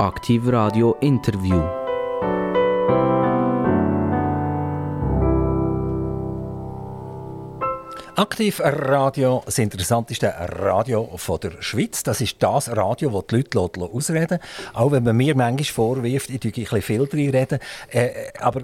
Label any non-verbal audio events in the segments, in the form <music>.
Aktiv Radio Interview. Aktiv Radio, das interessanteste Radio der Schweiz. Das ist das Radio, das die Leute ausreden Auch wenn man mir manchmal vorwirft, ich rede ein bisschen viel drin reden. Äh, aber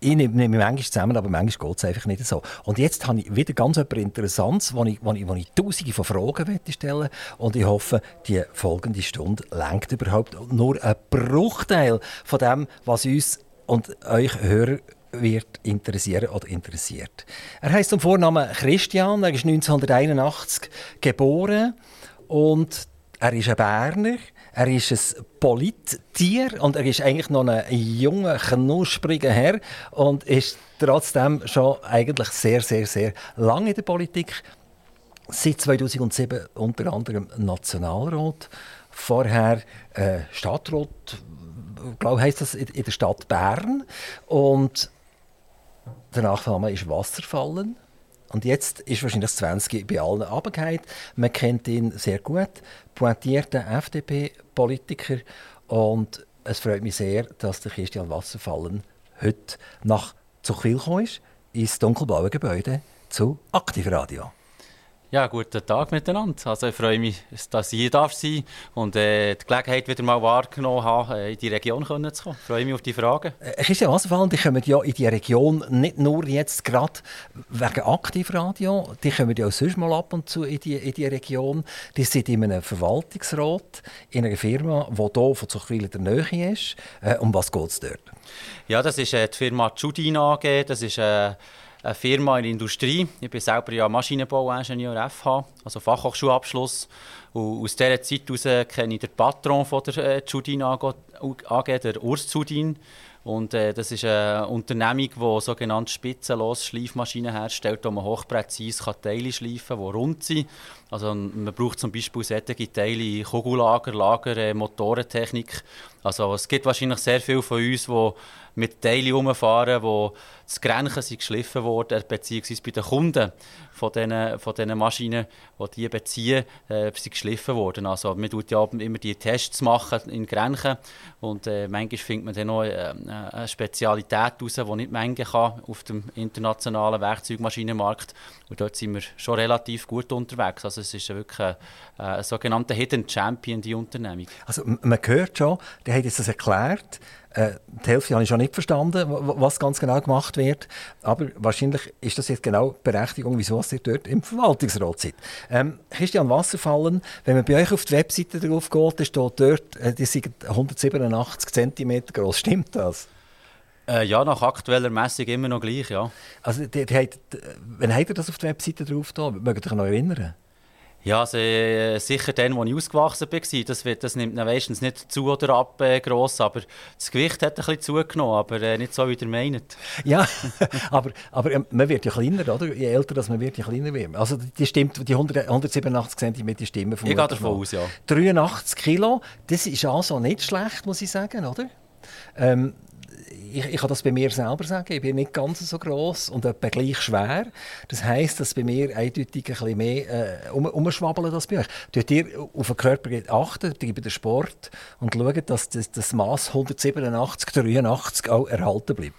ich nehme, nehme manchmal zusammen, aber manchmal geht es einfach nicht so. Und jetzt habe ich wieder ganz etwas Interessantes, wo ich, wo ich, wo ich tausende von Fragen stellen Und ich hoffe, die folgende Stunde lenkt überhaupt nur ein Bruchteil von dem, was uns und euch Hörer wird interessieren oder interessiert. Er heißt zum Vornamen Christian, er ist 1981 geboren und er ist ein Berner. Er ist ein Polittier und er ist eigentlich noch ein junger, knuspriger Herr und ist trotzdem schon eigentlich sehr, sehr, sehr lange in der Politik. Seit 2007 unter anderem Nationalrat, vorher äh, Stadtrat, glaube heißt das in der Stadt Bern und der Nachname ist Wasserfallen. Und jetzt ist wahrscheinlich das 20 bei allen runtergefallen. Man kennt ihn sehr gut. Pointierter FDP-Politiker. Und es freut mich sehr, dass der Christian Wasserfallen heute nach Zuchwil gekommen ist, ins dunkelblaue Gebäude zu Aktivradio. Ja, guten Tag miteinander. Also ich freue mich, dass ich hier darf sein und äh, die Gelegenheit wieder mal wahrgenommen habe, äh, in die Region zu kommen. Ich freue mich auf die Fragen. Äh, Christian Wasserfall, die kommen ja in die Region nicht nur jetzt gerade wegen Aktivradio, die kommen ja auch sonst mal ab und zu in die, in die Region. Die sind in einem Verwaltungsrat in einer Firma, die hier von Zuchwil in der Nähe ist. Äh, um was geht es dort? Ja, das ist äh, die Firma Judin AG. Das ist äh, eine Firma in der Industrie. Ich bin selber ja Maschinenbauingenieur FH, also Fachhochschulabschluss. Und aus dieser Zeit heraus kenne ich den Patron von der äh, Judin AG, der Urs Judin. Und äh, das ist eine Unternehmung, die sogenannte spitzenlose Schleifmaschinen herstellt, wo man hochpräzise Teile schleifen kann, die rund sind. Also man braucht zum Beispiel solche Teile Kugellager, Lager, äh, Motorentechnik. Also es gibt wahrscheinlich sehr viele von uns, die mit Teilen rumfahren, die das Grenchen sind geschliffen worden, beziehungsweise bei den Kunden von diesen, von diesen Maschinen, die die beziehen, äh, sind geschliffen worden. Also man tut ja immer die Tests machen in Grenchen und äh, manchmal findet man dann noch äh, eine Spezialität heraus, die nicht Menge kann auf dem internationalen Werkzeugmaschinenmarkt. Und dort sind wir schon relativ gut unterwegs. Also es ist wirklich ein, ein sogenannter Hidden Champion, die Unternehmung. Also man hört schon, hat jetzt das erklärt, äh, die Hälfte habe ich schon nicht verstanden, was ganz genau gemacht wird. Aber wahrscheinlich ist das jetzt genau die Berechtigung, wieso ihr dort im Verwaltungsrat seid. Ähm, Christian Wasserfallen, wenn man bei euch auf die Webseite drauf geht, steht dort, äh, die sind 187 cm groß. Stimmt das? Äh, ja, nach aktueller Messung immer noch gleich, ja. Also, die, die hat, wann habt ihr das auf die Webseite drauf da? Mögt ihr euch noch erinnern? Ja, also, äh, sicher dann, als ich ausgewachsen bin. Das, wird, das nimmt meistens nicht zu oder ab äh, gross, aber das Gewicht hat ein bisschen zugenommen, aber äh, nicht so, wie ihr meint. Ja, <laughs> aber, aber ähm, man wird ja kleiner, oder? Je älter das man wird, je kleiner wird man. Also die, stimmt, die 100, 187 cm stimmen Ich gehe davon aus, ja. 83 Kilo, das ist also nicht schlecht, muss ich sagen, oder? Ähm, ich, ich kann das bei mir selber sagen, ich bin nicht ganz so groß und etwa gleich schwer. Das heisst, dass bei mir eindeutig ein bisschen mehr äh, um, umschwabbeln als bei euch. Tut ihr auf den Körper achten, bei den Sport und schaut, dass das, das Maß 187, 83 auch erhalten bleibt?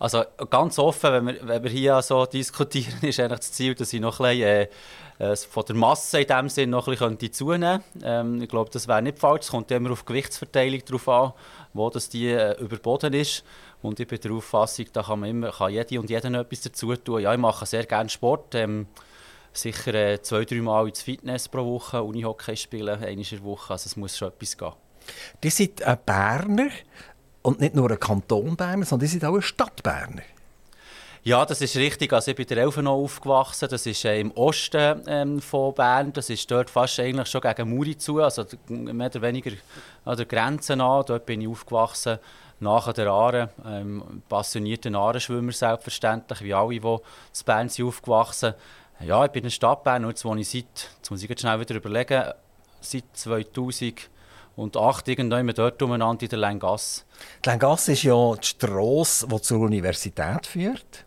Also ganz offen, wenn wir, wenn wir hier so diskutieren, <laughs> ist eigentlich das Ziel, dass ich noch ein bisschen, äh, äh, von der Masse in dem Sinn noch ein bisschen zunehmen könnte. Ähm, ich glaube, das wäre nicht falsch. Es kommt immer auf Gewichtsverteilung drauf an, wo das die äh, überboden ist. Und ich bin der Auffassung, da kann, man immer, kann jede und jeder etwas dazu tun. Ja, ich mache sehr gerne Sport. Ähm, sicher äh, zwei, drei Mal ins Fitness pro Woche, Unihockey spielen, einmal in der Woche. Also es muss schon etwas gehen. Die sind ein Berner und nicht nur ein Kanton Berner, sondern die sind auch ein Stadtberner. Ja, das ist richtig. Also ich bin in Elfenau aufgewachsen. Das ist äh, im Osten ähm, von Bern. Das ist dort fast eigentlich schon gegen Muri zu, also mehr oder weniger an der Grenze an. Dort bin ich aufgewachsen, nach der Aare. Ähm, passionierter Aareschwimmer selbstverständlich, wie alle, die in Bern sind aufgewachsen Ja, ich bin in Stadt Bern, jetzt wohne ich seit, jetzt muss ich schnell wieder überlegen, seit 2000 und acht irgendwann dort umeinander in der Lengasse. Die Lengasse ist ja die Strasse, die zur Universität führt.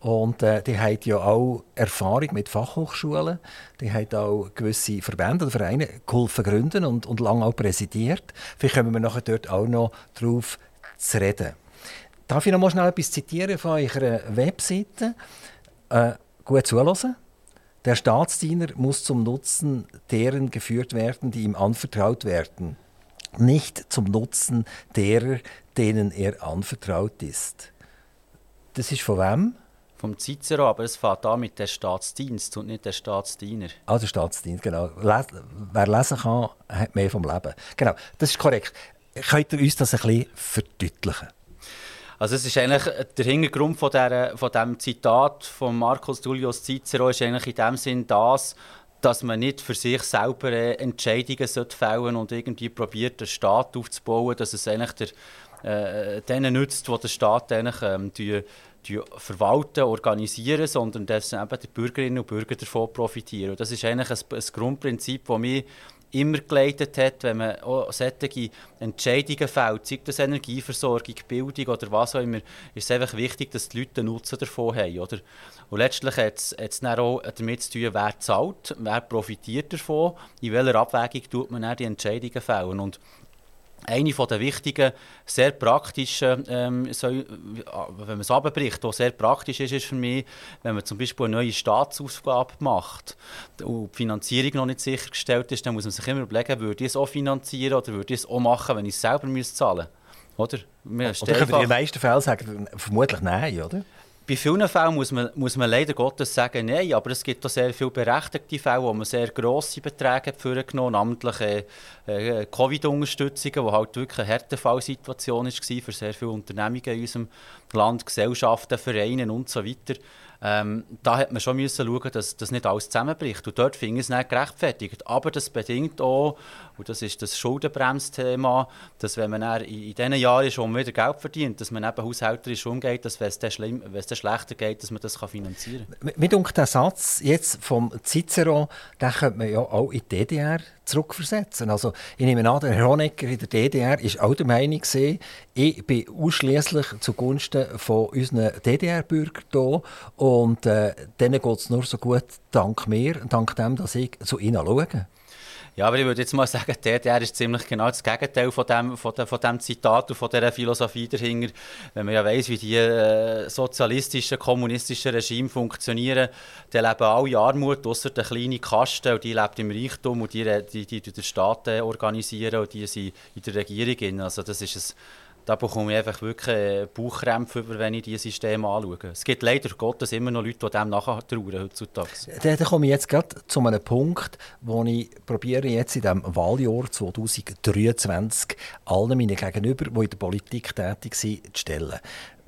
Und äh, die haben ja auch Erfahrung mit Fachhochschulen. Die haben auch gewisse Verbände oder Vereine geholfen gründen und, und lange auch präsidiert. Vielleicht kommen wir nachher dort auch noch drauf zu reden. Darf ich noch mal schnell etwas zitieren von eurer Webseite? Äh, gut zuhören. Der Staatsdiener muss zum Nutzen deren geführt werden, die ihm anvertraut werden, nicht zum Nutzen derer, denen er anvertraut ist. Das ist von wem? Vom Cicero, aber es fängt an mit der Staatsdienst und nicht der Staatsdiener. Ah, der Staatsdienst, genau. Les wer lesen kann, hat mehr vom Leben. Genau, das ist korrekt. Könnt ihr uns das ein bisschen verdeutlichen? Also es ist eigentlich der Hintergrund von, der, von dem Zitat von Marcus Tullius Cicero ist eigentlich in dem Sinn das, dass man nicht für sich selber äh, Entscheidungen fällen und irgendwie probiert, einen Staat aufzubauen, dass es eigentlich der, äh, denen nützt, die der Staat eigentlich, ähm, die, die verwalten, organisieren, sondern dass eben die Bürgerinnen und Bürger davon profitieren. Und das ist eigentlich ein, ein Grundprinzip, das mich immer geleitet hat, wenn man auch solche Entscheidungen fällt, sei das Energieversorgung, Bildung oder was auch immer, ist es einfach wichtig, dass die Leute Nutzen davon haben. Oder? Und letztlich hat es dann auch damit zu tun, wer zahlt, wer profitiert davon, in welcher Abwägung tut man dann die Entscheidungen fällen. Und eine der wichtigen, sehr praktischen, ähm, so, wenn man es abbricht, was sehr praktisch ist, ist für mich, wenn man zum Beispiel eine neue Staatsausgabe macht und die Finanzierung noch nicht sichergestellt ist, dann muss man sich immer überlegen, würde ich es auch finanzieren oder würde ich es auch machen, wenn ich es selber zahlen müsste. Oder? Wir oder können in den meisten Fällen sagen, vermutlich nein, oder? Bei vielen Fällen muss man, muss man leider Gottes sagen, nein, aber es gibt auch sehr viele berechtigte Fälle, wo man sehr grosse Beträge vorgenommen namentlich äh, äh, Covid-Unterstützungen, die halt wirklich eine Härtefallsituation war für sehr viele Unternehmungen in unserem Land, Gesellschaften, Vereine und so weiter. Ähm, da hat man schon müssen schauen, dass das nicht alles zusammenbricht. Und dort ich es nicht gerechtfertigt. Aber das bedingt auch, und das ist das Schuldenbremsthema, dass wenn man in, in diesen Jahren schon wieder Geld verdient, dass man eben haushälterisch umgeht, dass wenn es dann, schlimm, wenn es dann schlechter geht, dass man das kann finanzieren kann. Mit der Satz jetzt vom Cicero, den könnte man ja auch in die DDR zurückversetzen. Also ich nehme an, der Honecker in der DDR war auch der Meinung, ich bin ausschließlich zugunsten von unseren DDR-Bürgern hier und äh, denen geht es nur so gut dank mir, dank dem, dass ich zu ihnen schaue. Ja, aber ich würde jetzt mal <laughs> sagen, der, ist ziemlich genau das Gegenteil von dem, von, de, von dem Zitat und von dieser Philosophie dahinter. Wenn man ja weiss, wie die äh, sozialistischen, kommunistischen Regime funktionieren, dann leben alle Armut, außer der kleine Kasten, und die lebt im Reichtum und die, die, die, die den Staat äh, organisieren und die sind in der Regierung. Also das ist ein da bekomme ich einfach wirklich Bauchkrämpfe, wenn ich dieses System anschaue. Es gibt leider Gottes immer noch Leute, die dem nachher trauern heutzutage. Da, da komme ich jetzt gerade zu einem Punkt, wo ich probiere jetzt in diesem Wahljahr 2023 allen meinen Gegenüber, die in der Politik tätig sind, zu stellen.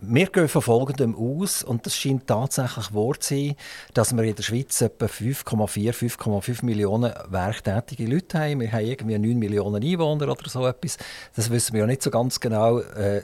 Wir gehen von Folgendem aus, und das scheint tatsächlich wahr zu sein, dass wir in der Schweiz etwa 5,4, 5,5 Millionen werktätige Leute haben. Wir haben irgendwie 9 Millionen Einwohner oder so etwas. Das wissen wir ja nicht so ganz genau. Äh,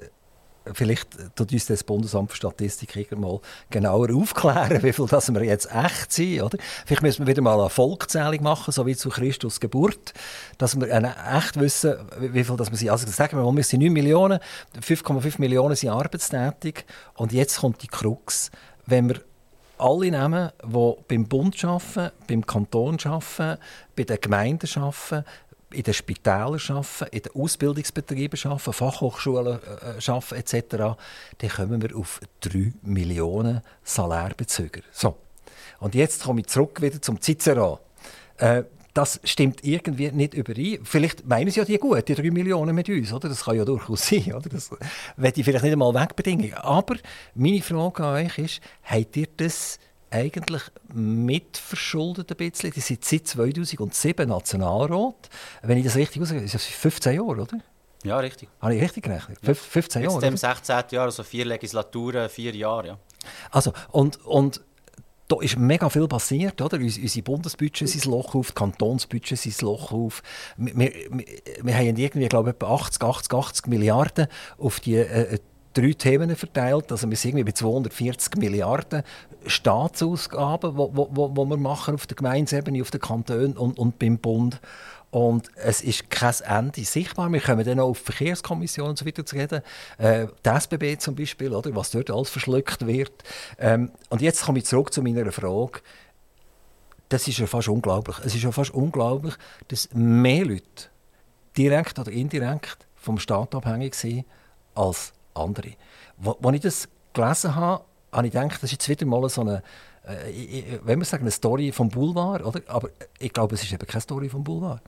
vielleicht tut uns das Bundesamt für Statistik mal genauer aufklären, wie viel das wir jetzt echt sind. Oder? Vielleicht müssen wir wieder mal eine Volkszählung machen, so wie zu Christus Geburt, dass wir echt wissen, wie viel das wir sind. Also sagen wir mal, wir sind 9 Millionen, 5,5 Millionen sind arbeitstätig und jetzt kommt die Krux. Wenn wir alle nehmen, die beim Bund arbeiten, beim Kanton arbeiten, bei den Gemeinden arbeiten, in den Spitälern arbeiten, in den Ausbildungsbetrieben arbeiten, Fachhochschulen äh, arbeiten etc., dann kommen wir auf 3 Millionen Salärbezüger. So. Und jetzt komme ich zurück wieder zum Cicero. Äh, das stimmt irgendwie nicht überein. Vielleicht meinen sie ja die gut, die 3 Millionen mit uns. Oder? Das kann ja durchaus sein. <laughs> Oder? Das werde ich vielleicht nicht einmal wegbedingen. Aber meine Frage an euch ist, habt ihr das eigentlich mitverschuldet ein bisschen. Die sind seit 2007 Nationalrat. Wenn ich das richtig aussehe, ist das 15 Jahre, oder? Ja, richtig. Habe ich richtig gerechnet? Ja. 15 Jahre? Jetzt dem 16. Jahr, also vier Legislaturen, vier Jahre, ja. Also, und, und da ist mega viel passiert, oder? Unsere Bundesbudget sind Loch auf, die Kantonsbudget sind Loch auf. Wir, wir, wir haben irgendwie, glaube ich, etwa 80, 80, 80 Milliarden auf die äh, drei Themen verteilt. Also wir sind irgendwie bei 240 Milliarden Staatsausgaben, die wo, wo, wo wir machen auf der Gemeindeebene, auf der Kanton und, und beim Bund. und es ist kein Ende sichtbar. Wir kommen dann auch auf Verkehrskommissionen und so weiter zu reden. Äh, die SBB zum Beispiel, oder, was dort alles verschluckt wird. Ähm, und jetzt komme ich zurück zu meiner Frage. Das ist ja fast unglaublich. Es ist ja fast unglaublich, dass mehr Leute direkt oder indirekt vom Staat abhängig sind als andere. Als ich das gelesen habe, habe ich gedacht, das ist jetzt wieder mal so eine, äh, wenn wir sagen, eine Story vom Boulevard, oder? aber ich glaube, es ist eben keine Story vom Boulevard.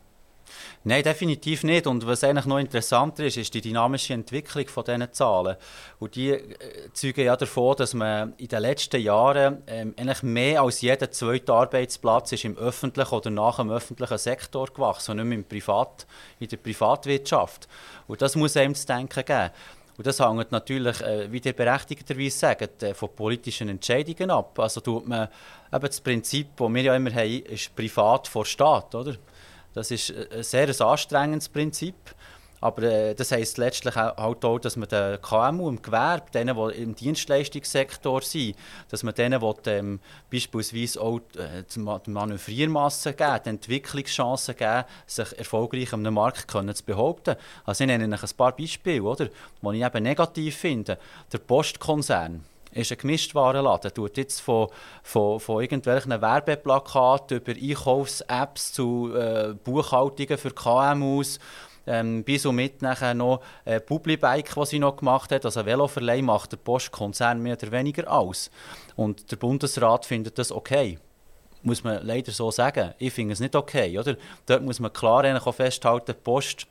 Nein, definitiv nicht. Und was eigentlich noch interessanter ist, ist die dynamische Entwicklung von diesen Zahlen. Und die äh, zeugen ja davon, dass man in den letzten Jahren ähm, eigentlich mehr als jeder zweite Arbeitsplatz ist im öffentlichen oder nach dem öffentlichen Sektor gewachsen und nicht mehr im Privat, in der Privatwirtschaft. Und das muss einem zu denken geben. Und das hängt natürlich, äh, wie ihr berechtigterweise sagt, äh, von politischen Entscheidungen ab. Also tut man eben das Prinzip, das wir ja immer haben, ist privat vor Staat, oder? Das ist ein sehr anstrengendes Prinzip. Aber äh, das heisst letztlich halt auch, dass man den KMU im Gewerbe, denen, die im Dienstleistungssektor sind, dass man denen will, ähm, beispielsweise auch äh, die Manövriermasse geben, die Entwicklungschancen geben, sich erfolgreich am Markt können zu behaupten. Also ich nenne Ihnen ein paar Beispiele, oder, die ich eben negativ finde. Der Postkonzern ist ein Gemischtwarenladen. tut jetzt von, von, von irgendwelchen Werbeplakaten über Einkaufs-Apps zu äh, Buchhaltungen für KMUs ähm, bis und mit nachher noch äh, Publibike, was sie noch gemacht hat, also Veloverleih macht der Postkonzern mehr oder weniger aus. Und der Bundesrat findet das okay muss man leider so sagen. Ich finde es nicht okay. Oder? Dort muss man klar auch festhalten, die Post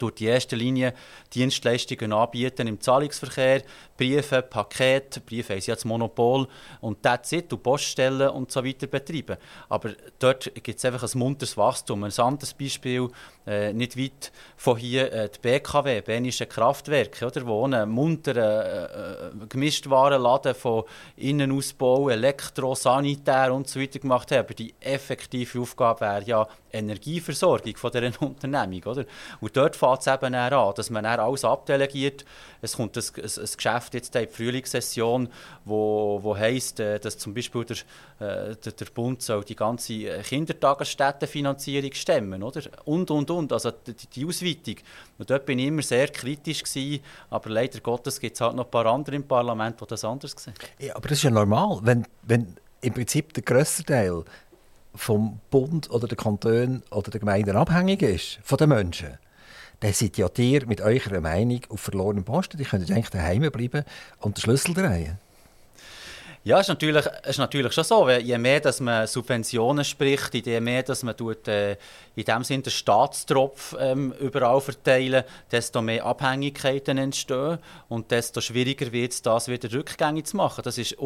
durch die erste Linie Dienstleistungen anbieten im Zahlungsverkehr, Briefe, Pakete, Briefe sie das Monopol und that's it, und Poststellen und so weiter betreiben. Aber dort gibt es einfach ein munteres Wachstum. Ein anderes Beispiel, äh, nicht weit von hier, äh, die BKW, Bernische Kraftwerke, oder, wo einen munteren äh, äh, Gemischtwarenladen von Innenausbau, Elektro, Sanitär und so weiter gemacht haben. Aber die effektive Aufgabe wäre ja Energieversorgung von dieser <laughs> Unternehmung. Oder? Und dort fängt es eben an, dass man dann alles abdelegiert. Es kommt ein, ein, ein Geschäft jetzt in die Frühlingssession, wo, wo heisst, äh, dass zum Beispiel der, äh, der, der Bund soll die ganze Kindertagesstättenfinanzierung stemmen oder? und, und, und, also die, die Ausweitung. Und dort bin ich immer sehr kritisch gewesen, aber leider Gottes gibt es halt noch ein paar andere im Parlament, die das anders sehen. Ja, aber das ist ja normal, wenn, wenn im Prinzip der grösste Teil vom Bund oder der Kanton oder der Gemeinden abhängig ist, von den Menschen, dann seid ja ihr mit eurer Meinung auf verlorenem Posten. Die könnt eigentlich daheim bleiben und den Schlüssel drehen. Ja, ist natürlich, ist natürlich schon so. Je mehr dass man Subventionen spricht, je mehr dass man tut, äh, in dem Sinne den Staatstropf ähm, überall verteilen, desto mehr Abhängigkeiten entstehen und desto schwieriger wird es, das wieder rückgängig zu machen. Das ist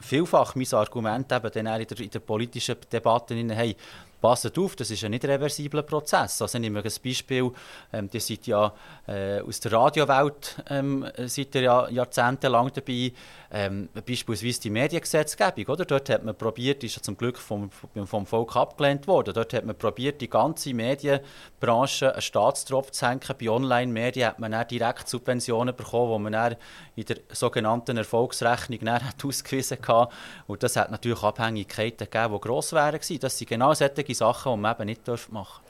vielfach mein Argument eben dann in der, in der politischen Debatte. Hey, passt auf, das ist ein nicht reversibler Prozess. Also nehmen wir ein Beispiel, ähm, ihr seid ja äh, aus der Radiowelt ähm, seid ihr ja jahrzehntelang dabei, ähm, beispielsweise die Mediengesetzgebung, oder? Dort hat man probiert, ist ja zum Glück vom, vom Volk abgelehnt worden, dort hat man probiert, die ganze Medienbranche einen Staatstropf zu senken. Bei Online-Medien hat man dann direkt Subventionen bekommen, die man dann in der sogenannten Erfolgsrechnung dann <laughs> hat ausgewiesen hat. Und das hat natürlich Abhängigkeiten gegeben, die gross wären Das sind genau solche Sachen, die man eben nicht machen darf.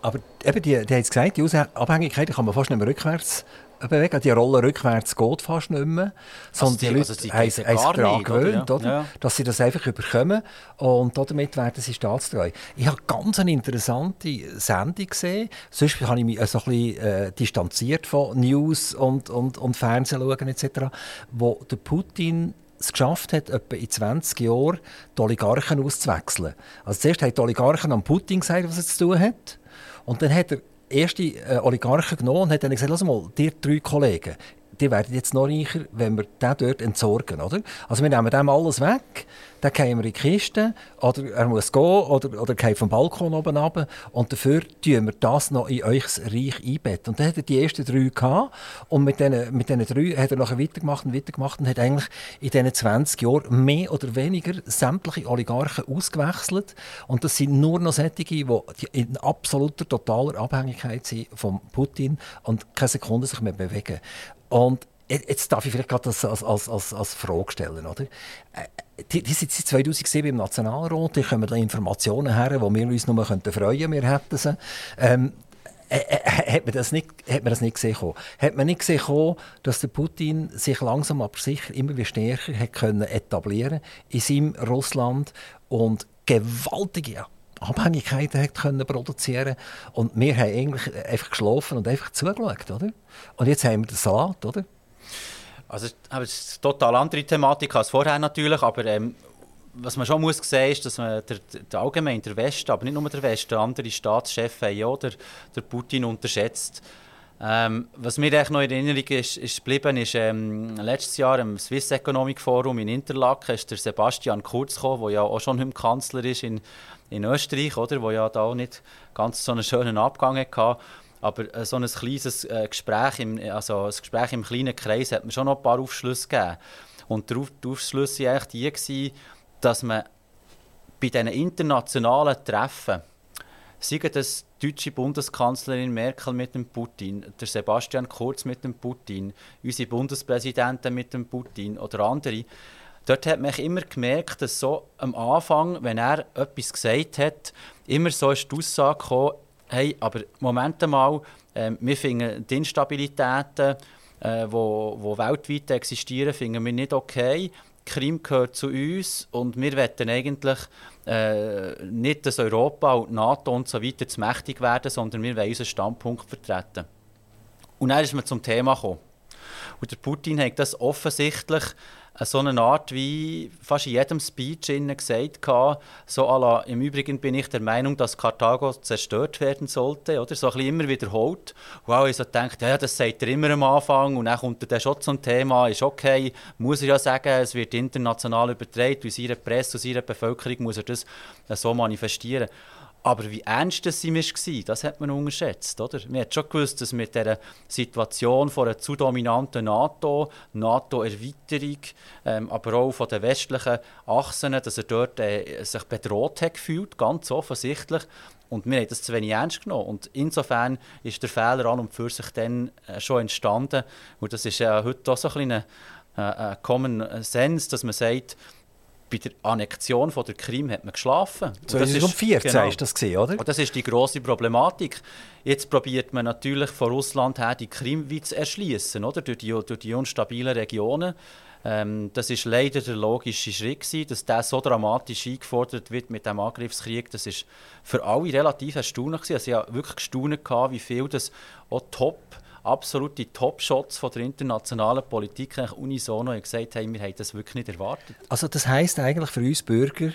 Aber eben, die, die haben es gesagt, die Abhängigkeiten kann man fast nicht mehr rückwärts bewegen. Die Rolle rückwärts geht fast nicht mehr. Sondern also die, Leute also haben sich daran gewöhnt, oder? Ja. dass sie das einfach überkommen. Und damit werden sie staatstreu. Ich habe ganz eine interessante Sendung gesehen. Sonst habe ich mich so ein bisschen äh, distanziert von News und, und, und Fernsehen schauen etc., wo der Putin es geschafft hat, etwa in 20 Jahren die Oligarchen auszuwechseln. Also zuerst haben die Oligarchen an Putin gesagt, was er zu tun hat. Und dann hat er erste äh, Oligarchen genommen und hat dann gesagt, lass mal, dir drei Kollegen, die werden jetzt noch reicher, wenn wir den dort entsorgen, oder? Also wir nehmen dem alles weg dann gehen wir in die Kiste oder er muss gehen oder, oder geht vom Balkon oben runter und dafür tun wir das noch in euch Reich einbetten. Und dann hat er die ersten drei gehabt und mit diesen, mit diesen drei hat er nachher weitergemacht und weitergemacht und hat eigentlich in diesen 20 Jahren mehr oder weniger sämtliche Oligarchen ausgewechselt und das sind nur noch solche, die in absoluter, totaler Abhängigkeit sind von Putin und keine Sekunde sich mehr bewegen. Und jetzt darf ich vielleicht das als, als, als, als Frage stellen, oder? Äh, die, die sind seit 2007 im Nationalrat, die kommen da Informationen her, wo wir uns nur freuen könnten, wir hätten sie. Ähm, äh, äh, hat, man das nicht, hat man das nicht gesehen? Hat man nicht gesehen, dass der Putin sich langsam aber sicher immer wie stärker hat können etablieren in seinem Russland und gewaltige Abhängigkeiten hat können produzieren und wir haben eigentlich einfach geschlafen und einfach zugeschaut, oder? Und jetzt haben wir den Salat, oder? Also, es ist eine total andere Thematik als vorher natürlich, aber ähm, was man schon muss sehen ist, dass man der, der allgemein der Westen, aber nicht nur der Westen, andere Staatschefs haben ja der, der Putin unterschätzt. Ähm, was mir noch in Erinnerung ist, ist geblieben, ist ähm, letztes Jahr im Swiss Economic Forum in Interlaken ist der Sebastian Kurz gekommen, der ja auch schon im Kanzler ist in, in Österreich, oder, wo ja da auch nicht ganz so einen schönen Abgang hatte. Aber äh, so ein kleines äh, Gespräch, im, also ein Gespräch im kleinen Kreis hat mir schon noch ein paar Aufschlüsse gegeben. Und die, Aufschlüsse waren eigentlich die, dass man bei diesen internationalen Treffen, sei das die deutsche Bundeskanzlerin Merkel mit dem Putin, der Sebastian Kurz mit dem Putin, unsere Bundespräsidenten mit dem Putin oder andere, dort hat man immer gemerkt, dass so am Anfang, wenn er etwas gesagt hat, immer so ist die Aussage gekommen, hey, aber Moment mal, äh, wir finden die Instabilitäten, äh, wo, wo weltweit existieren, finden wir nicht okay. Krim gehört zu uns und wir wollen eigentlich äh, nicht, dass Europa und NATO und so weiter zu mächtig werden, sondern wir wollen unseren Standpunkt vertreten. Und dann ist man zum Thema gekommen. Und der Putin hat das offensichtlich so eine Art wie fast in jedem Speech gesagt so la, im Übrigen bin ich der Meinung, dass Karthago zerstört werden sollte, oder? So ein bisschen immer wiederholt. Wow, ich so denkt, ja, das sagt er immer am Anfang und dann kommt er schon zum Thema, ist okay, muss er ja sagen, es wird international übertragen, durch seine Presse, und seine Bevölkerung muss er das so manifestieren. Aber wie ernst das war, das hat man unterschätzt. Oder? Man hat schon gewusst, dass mit dieser Situation von einer zu dominanten NATO, NATO-Erweiterung, ähm, aber auch von den westlichen Achsen, dass er dort äh, sich bedroht hat gefühlt, ganz offensichtlich. Und wir haben das zu wenig ernst genommen. Und insofern ist der Fehler an und für sich dann äh, schon entstanden. Und das ist ja heute auch so ein, ein, ein Common Sense, dass man sagt, bei der Annexion von der Krim hat man geschlafen. 2014 genau, ist das gesehen, oder? Und das ist die große Problematik. Jetzt probiert man natürlich von Russland her die Krim zu erschließen, oder? Durch die, durch die unstabilen Regionen. Ähm, das ist leider der logische Schritt gewesen, dass der so dramatisch eingefordert wird mit dem Angriffskrieg. Das ist für alle relativ erstaunlich gewesen. Also ich habe wirklich gestaunt, wie viel das auch top absolute Top-Shots der internationalen Politik eigentlich unisono gesagt haben, wir haben das wirklich nicht erwartet. Also das heisst eigentlich für uns Bürger,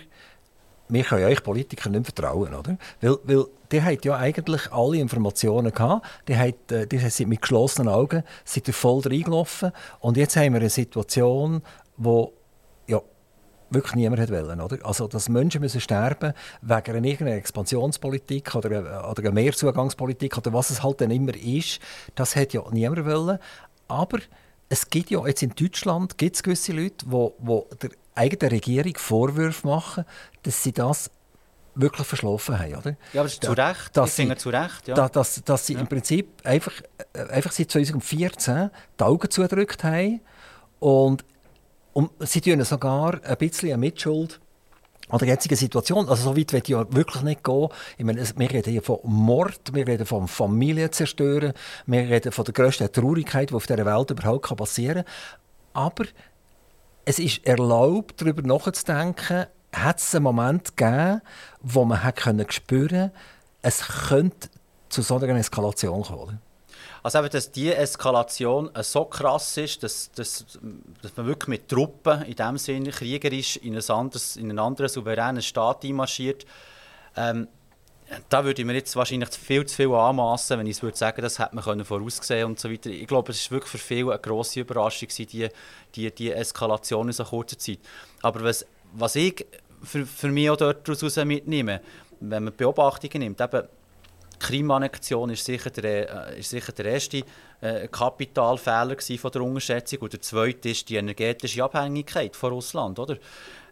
wir können euch Politiker nicht vertrauen, oder? Weil, weil die habt ja eigentlich alle Informationen gehabt, die, hat, äh, die sind mit geschlossenen Augen sind voll reingelaufen und jetzt haben wir eine Situation, wo wirklich niemand hat wollen, oder? Also, dass Menschen müssen sterben wegen einer irgendeiner Expansionspolitik oder, oder einer Mehrzugangspolitik oder was es halt dann immer ist, das hat ja niemand wollen. Aber es gibt ja jetzt in Deutschland gibt's gewisse Leute, die, der eigenen Regierung Vorwürfe machen, dass sie das wirklich verschlafen haben, oder? Ja, aber zu Recht. Dass finde zu Recht, ja. Dass, dass sie ja. im Prinzip einfach, äh, einfach seit 2014 die Augen zugedrückt haben und und sie tun sogar ein bisschen Mitschuld an der jetzigen Situation. Also so weit ich ja wirklich nicht gehen. Ich meine, wir reden hier von Mord, wir reden von Familienzerstören, wir reden von der grössten Traurigkeit, die auf dieser Welt überhaupt passieren kann. Aber es ist erlaubt, darüber nachzudenken, hat es einen Moment gegeben, wo man hat spüren konnte, es könnte zu so einer Eskalation kommen. Also eben, dass diese Eskalation so krass ist, dass, dass, dass man wirklich mit Truppen in dem Sinne kriegerisch in, ein anderes, in einen anderen souveränen Staat einmarschiert, ähm, da würde ich mir jetzt wahrscheinlich viel zu viel anmassen, wenn ich würde sagen, das hätte man voraussehen und so weiter. Ich glaube, es war wirklich für viele eine grosse Überraschung, die, die, die Eskalation in so kurzer Zeit. Aber was, was ich für, für mich auch daraus mitnehme, wenn man Beobachtungen nimmt, eben, Krim-Annexion ist sicher der, äh, ist sicher der erste äh, Kapitalfehler von der Unterschätzung. Und der zweite ist die energetische Abhängigkeit von Russland. Oder?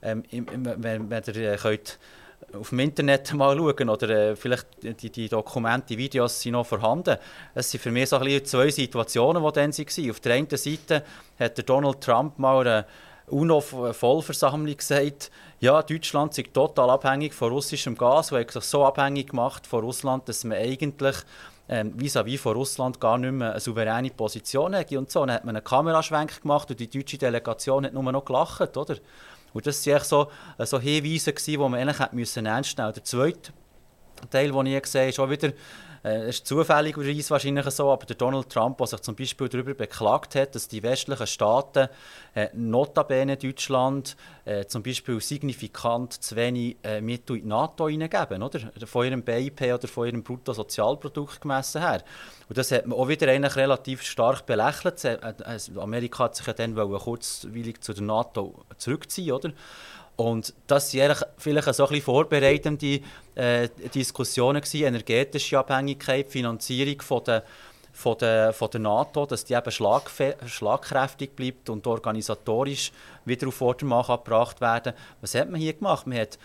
Ähm, wenn, wenn ihr äh, könnt auf dem Internet mal schauen oder äh, vielleicht die, die Dokumente, die Videos sind noch vorhanden. Es sind für mich so zwei Situationen, die dann waren. Auf der einen Seite hat der Donald Trump mal eine UNO-Vollversammlung gesagt, ja, Deutschland ist total abhängig von russischem Gas und hat sich so abhängig gemacht von Russland, dass man eigentlich ähm, vis-à-vis von Russland gar nicht mehr eine souveräne Position hat. Und so, dann hat man einen Kameraschwenk gemacht und die deutsche Delegation hat nur noch gelacht, oder? Und das waren so, äh, so Hinweise, die man eigentlich ernst nehmen musste. Der zweite Teil, den ich gesehen habe, ist auch wieder äh, ist zufälligerweise wahrscheinlich so, aber der Donald Trump, der sich zum Beispiel darüber beklagt hat, dass die westlichen Staaten, äh, notabene Deutschland, äh, zum Beispiel signifikant zu wenig äh, Mittel in die NATO hineingeben, oder? Von ihrem BIP oder von ihrem Bruttosozialprodukt gemessen her. Und das hat man auch wieder eigentlich relativ stark belächelt. Äh, äh, Amerika hat sich ja dann kurzweilig zu der NATO zurückziehen, oder? Und das waren vielleicht so ein bisschen vorbereitende äh, Diskussionen, gewesen, energetische Abhängigkeit, Finanzierung von der, von der, von der NATO, dass die eben schlagkräftig bleibt und organisatorisch wieder auf Vordermann gebracht werden Was hat man hier gemacht? Man hat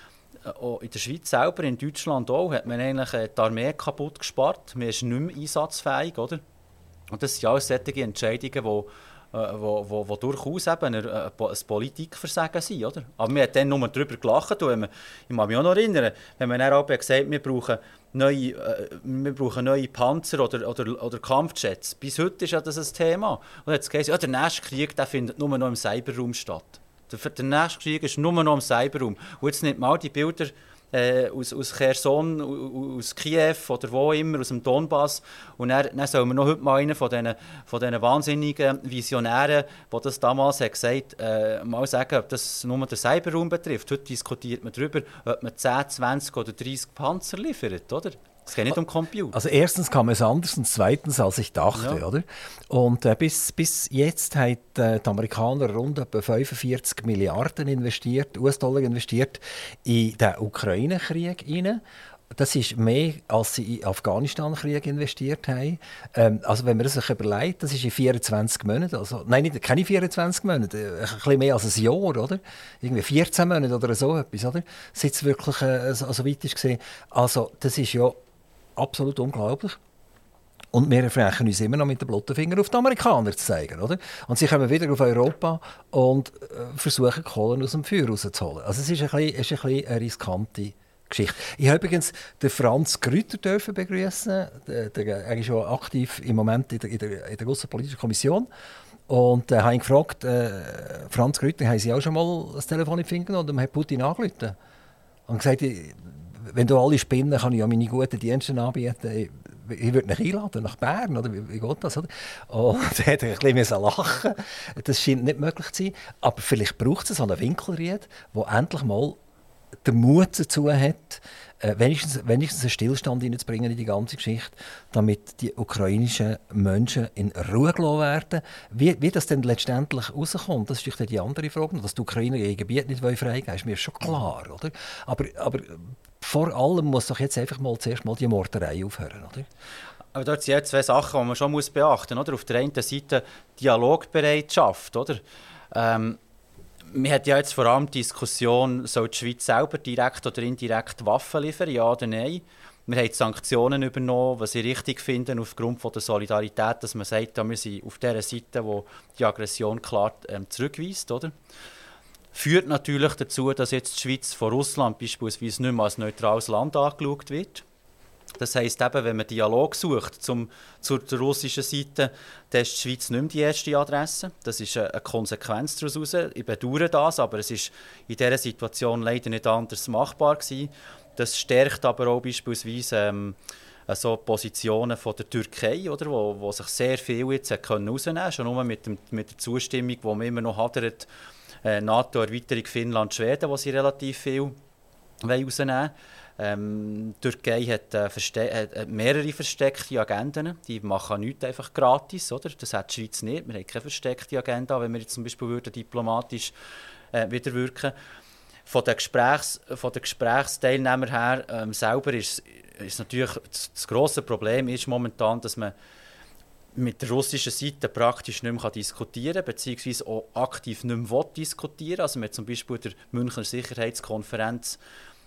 äh, auch in der Schweiz selber, in Deutschland auch, hat man eigentlich äh, die Armee kaputt gespart. Man ist nicht mehr einsatzfähig, oder? Und das sind alles solche Entscheidungen, die wo, wo, wo durchaus eben ein, ein Politikversagen sind. Oder? Aber wir haben dann nur darüber gelacht. Und man, ich kann mich auch noch erinnern, wenn man dann auch gesagt wir brauchen neue, äh, wir brauchen neue Panzer oder, oder, oder Kampfjets. Bis heute ist ja das ein Thema. Und es gesagt, ja, der nächste Krieg der findet nur noch im Cyberraum statt. Der, der nächste Krieg ist nur noch im Cyberraum. Und jetzt nicht mal die Bilder äh, aus, aus Cherson, aus Kiew oder wo immer, aus dem Donbass. Und dann, dann soll man noch heute mal einen von diesen, von wahnsinnigen Visionären, die das damals hat gesagt äh, mal sagen, ob das nur den Cyberraum betrifft. Heute diskutiert man darüber, ob man 10, 20 oder 30 Panzer liefert, oder? Es geht nicht um Computer. Also erstens kam es anders und zweitens, als ich dachte, ja. oder? Und äh, bis, bis jetzt haben äh, die Amerikaner rund etwa 45 Milliarden investiert, US-Dollar investiert in den Ukraine-Krieg Das ist mehr, als sie in den Afghanistan-Krieg investiert haben. Ähm, also wenn man sich überlegt, das ist in 24 Monaten, also, nein, nicht, keine 24 Monate, äh, ein bisschen mehr als ein Jahr, oder? Irgendwie 14 Monate oder so etwas, oder? Seit es wirklich äh, so, so weit ist gesehen. Also das ist ja absolut unglaublich. Und wir frechen uns immer noch mit dem Blutfinger auf die Amerikaner zu zeigen. Oder? Und sie kommen wieder auf Europa und äh, versuchen, Kohlen aus dem Feuer rauszuholen. Also es ist ein bisschen, ist ein bisschen eine riskante Geschichte. Ich habe übrigens den Franz Grüter begrüßen. Er ist schon aktiv im Moment in der, in der, in der grossen politischen Kommission. Und äh, habe ihn gefragt, äh, Franz Grüter, haben Sie auch schon mal das Telefon in den Finger und hat Putin angerufen? Und gesagt, wenn du alle spinnen, kann ich ja meine guten Dienste anbieten. Ich, ich würde mich einladen nach Bern, oder wie, wie geht das? Oder? Und <laughs> da hat er ein bisschen lachen Das scheint nicht möglich zu sein. Aber vielleicht braucht es so einen Winkelried, der endlich mal den Mut dazu hat, äh, wenigstens, wenigstens einen Stillstand hineinzubringen in die ganze Geschichte, damit die ukrainischen Menschen in Ruhe gelassen werden. Wie, wie das denn letztendlich rauskommt, das ist die andere Frage. Dass die Ukrainer ihr Gebiet nicht freigeben wollen, ist mir schon klar. Oder? Aber, aber vor allem muss doch jetzt einfach mal zuerst mal die Morderei aufhören, oder? Aber dort sind ja zwei Sachen, die man schon muss beachten muss. Auf der einen Seite Dialogbereitschaft, oder? Ähm, man hat ja jetzt vor allem die Diskussion, soll die Schweiz selber direkt oder indirekt Waffen liefern, ja oder nein? Wir haben Sanktionen übernommen, was ich richtig finde, aufgrund von der Solidarität, dass man sagt, ja, wir sind auf der Seite, wo die Aggression klar ähm, zurückweist, oder? Führt natürlich dazu, dass jetzt die Schweiz von Russland beispielsweise nicht mehr als neutrales Land angeschaut wird. Das heisst eben, wenn man Dialog sucht zum, zur russischen Seite, dann ist die Schweiz nicht mehr die erste Adresse. Das ist eine, Konsequenz daraus. Ich bedauere das, aber es ist in dieser Situation leider nicht anders machbar gewesen. Das stärkt aber auch beispielsweise ähm, so Positionen von der Türkei, oder, wo, wo sich sehr viel jetzt herausnehmen können, schon nur mit, dem, mit der Zustimmung, die man immer noch hadert, äh, NATO-Erweiterung Finnland-Schweden, wo sie relativ viel rausnehmen wollen. Ähm, die Türkei hat, äh, hat, mehrere versteckte Agenden. Die machen nichts einfach gratis. Oder? Das hat die Schweiz nicht. Wir haben keine versteckte Agenda, wenn wir jetzt zum Beispiel würden, diplomatisch äh, wieder wirken von den, Gesprächs, von den Gesprächsteilnehmern her ähm, selber ist, ist natürlich das, das grosse Problem ist momentan, dass man mit der russischen Seite praktisch nicht mehr diskutieren kann, beziehungsweise auch aktiv nicht mehr diskutieren Also hat zum Beispiel der Münchner Sicherheitskonferenz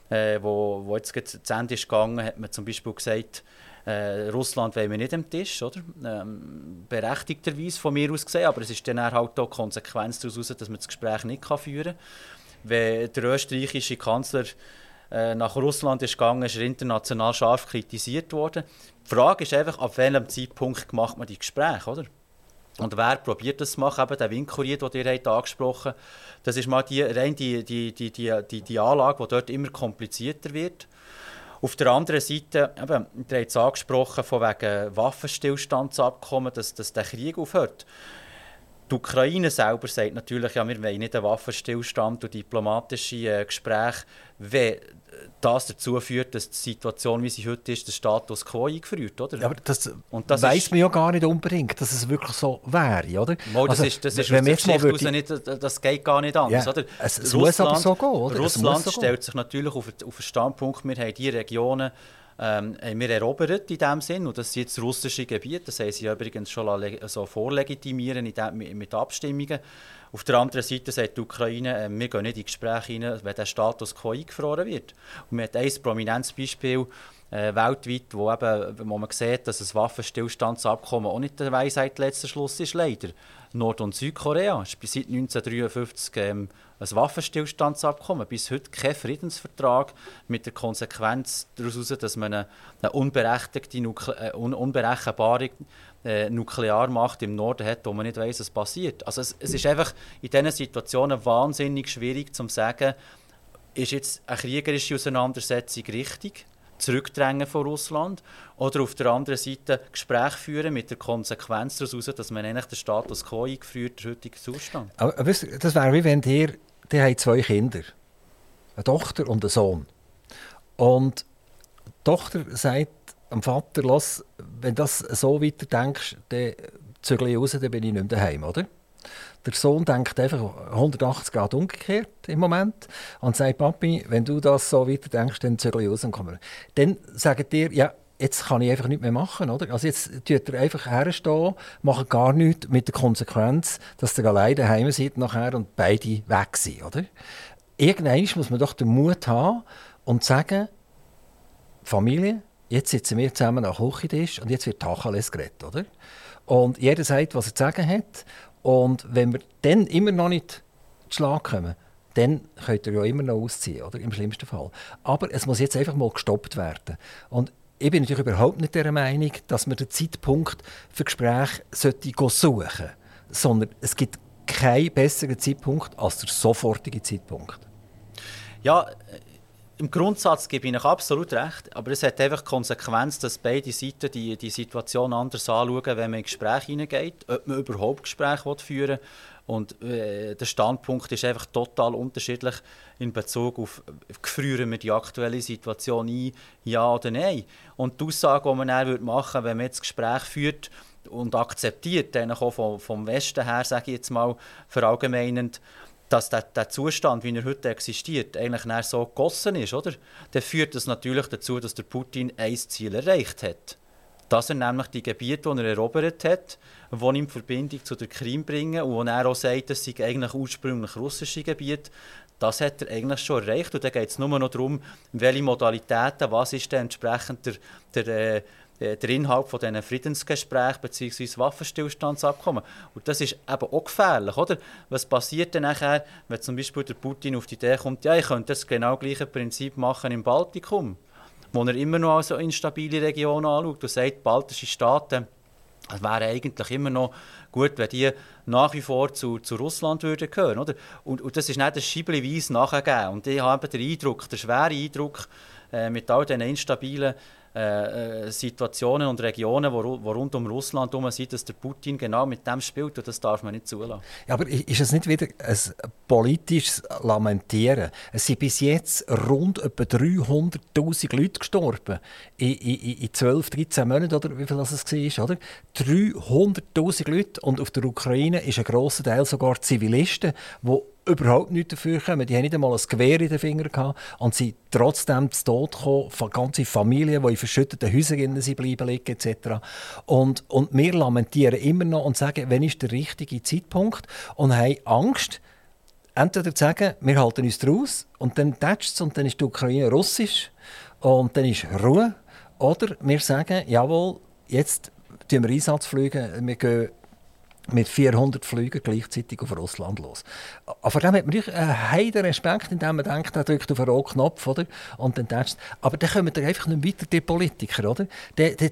äh, wo, wo jetzt zu Ende ist gegangen, hat man zum Beispiel gesagt, äh, Russland wollen wir nicht am Tisch, oder? Ähm, berechtigterweise von mir aus gesehen, aber es ist dann halt auch Konsequenz daraus, dass man das Gespräch nicht führen kann. Wenn der österreichische Kanzler äh, nach Russland ist gegangen, ist er international scharf kritisiert worden. Die Frage ist einfach, ab welchem Zeitpunkt macht man die Gespräche, oder? Und wer probiert das zu machen, eben der Windkurier, den ihr habt angesprochen habt, das ist mal die, rein die, die, die, die, die Anlage, die dort immer komplizierter wird. Auf der anderen Seite, eben, ihr habt es angesprochen, von wegen Waffenstillstandsabkommen, dass, dass der Krieg aufhört. Die Ukraine selber sagt natürlich, ja, wir wollen nicht einen Waffenstillstand und diplomatische äh, Gespräche, wenn das dazu führt, dass die Situation, wie sie heute ist, der Status quo eingeführt, oder? Ja, aber das, und das weiss man ja gar nicht unbedingt, dass es wirklich so wäre, oder? Mal, das also, ist, das ist wenn aus der würde... nicht, das geht gar nicht anders, ja, oder? Es, es muss aber so gehen, oder? Russland so stellt sich natürlich auf, auf den Standpunkt, wir haben die Regionen ähm, wir erobert in dem Sinn und das sind jetzt russische Gebiete, das haben sie übrigens schon so vorlegitimieren mit Abstimmungen. Auf der anderen Seite sagt die Ukraine, äh, wir gehen nicht in Gespräche rein, wenn der Status quo eingefroren wird. Und wir haben ein prominentes Beispiel äh, weltweit, wo, eben, wo man sieht, dass ein Waffenstillstandsabkommen auch nicht der Weisheit letzter Schluss ist, leider. Nord- und Südkorea ist seit 1953 ähm, ein Waffenstillstandsabkommen. Bis heute kein Friedensvertrag mit der Konsequenz daraus, dass man eine, eine unberechtigte, äh, un unberechenbare äh, Nuklearmacht im Norden hat, wo man nicht weiß, was passiert. Also es, es ist einfach in diesen Situationen wahnsinnig schwierig zu sagen, ist jetzt eine kriegerische Auseinandersetzung richtig? Zurückdrängen von Russland oder auf der anderen Seite Gespräche führen mit der Konsequenz daraus, dass man eigentlich den Status quo eingeführt, der heutige Zustand. Aber, das wäre wie wenn ihr, ihr habt zwei Kinder, eine Tochter und einen Sohn. Und die Tochter sagt am Vater, lass, wenn du das so weiter denkst, dann zügle ich raus, dann bin ich nicht mehr daheim, oder? Der Sohn denkt einfach 180 Grad umgekehrt im Moment und sagt, Papi, wenn du das so weiter denkst, dann zügle ich raus und komme. Dann sagt ihr, ja, jetzt kann ich einfach nicht mehr machen, oder? Also jetzt tut er einfach herstehen, macht gar nichts mit der Konsequenz, dass ihr alleine daheim seid nachher und beide weg sind, oder? Irgendwann muss man doch den Mut haben und sagen, Familie, jetzt sitzen wir zusammen am Küchentisch und jetzt wird Tacheles geredet, oder? Und jeder sagt, was er zu sagen hat. Und wenn wir dann immer noch nicht zu Schlag kommen, dann könnt ihr ja immer noch ausziehen, oder? Im schlimmsten Fall. Aber es muss jetzt einfach mal gestoppt werden. Und ich bin natürlich überhaupt nicht der Meinung, dass man den Zeitpunkt für Gespräche suchen sollte, sondern es gibt keinen besseren Zeitpunkt als der sofortige Zeitpunkt. Ja, im Grundsatz gebe ich Ihnen absolut recht, aber es hat einfach die Konsequenz, dass beide Seiten die, die Situation anders anschauen, wenn man in Gespräche hineingeht, ob man überhaupt Gespräche führen will. Und äh, der Standpunkt ist einfach total unterschiedlich in Bezug auf, führen wir die aktuelle Situation ein, ja oder nein. Und die Aussage, die man dann machen würde, wenn man jetzt Gespräch führt und akzeptiert, dann auch vom, vom Westen her, sage ich jetzt mal, verallgemeinend, dass der, der, Zustand, wie er heute existiert, eigentlich so gegossen ist, oder? dann führt das natürlich dazu, dass der Putin ein Ziel erreicht hat. Dass er nämlich die Gebiete, die er erobert hat, die ihn in Verbindung zu der Krim bringen und wo er auch sagt, das sind eigentlich ursprünglich russische Gebiete, das hat er eigentlich schon erreicht. Und dann geht es nur noch darum, welche Modalitäten, was ist denn entsprechend der, der, äh, der Inhalt von diesen Friedensgesprächen bzw. Waffenstillstandsabkommen. Und das ist eben auch gefährlich, oder? Was passiert dann nachher, wenn zum Beispiel der Putin auf die Idee kommt, ja, ich könnte das genau gleiche Prinzip machen im Baltikum, wo er immer noch als instabile Region anschaut und sagt, baltische Staaten, es wäre eigentlich immer noch gut, wenn die nach wie vor zu, zu Russland würden gehören, oder? Und, und das ist nicht ein Schiebleweise nachgegeben. Und ich habe den Eindruck, den schweren Eindruck, äh, mit all diesen instabilen äh, äh, Situationen und Regionen, wo rund um Russland herum sind, dass der Putin genau mit dem spielt und das darf man nicht zulassen. Ja, aber ist es nicht wieder ein politisches Lamentieren? Es sind bis jetzt rund etwa 300'000 Leute gestorben in, in, in 12, 13 Monaten oder wie viel das war, oder? 300'000 Leute und auf der Ukraine ist ein grosser Teil sogar Zivilisten, die überhaupt nichts dafür kommen. Die haben nicht einmal ein Gewehr in den Fingern gehabt und sind trotzdem zu Tod gekommen, von ganzen Familien, die in verschütteten Häusern bleiben liegen etc. Und, und wir lamentieren immer noch und sagen, wann ist der richtige Zeitpunkt und haben Angst, entweder zu sagen, wir halten uns daraus und dann tätscht es und dann ist die Ukraine russisch und dann ist Ruhe. Oder wir sagen, jawohl, jetzt tun wir Einsatzflüge, wir gehen mit 400 Flügen gleichzeitig auf Russland los. Aber dem hat man einen heiden Respekt, indem man denkt, er drückt auf den roten Knopf, oder? Und dann denkst aber dann kommen wir einfach nicht weiter, die Politiker, oder? Die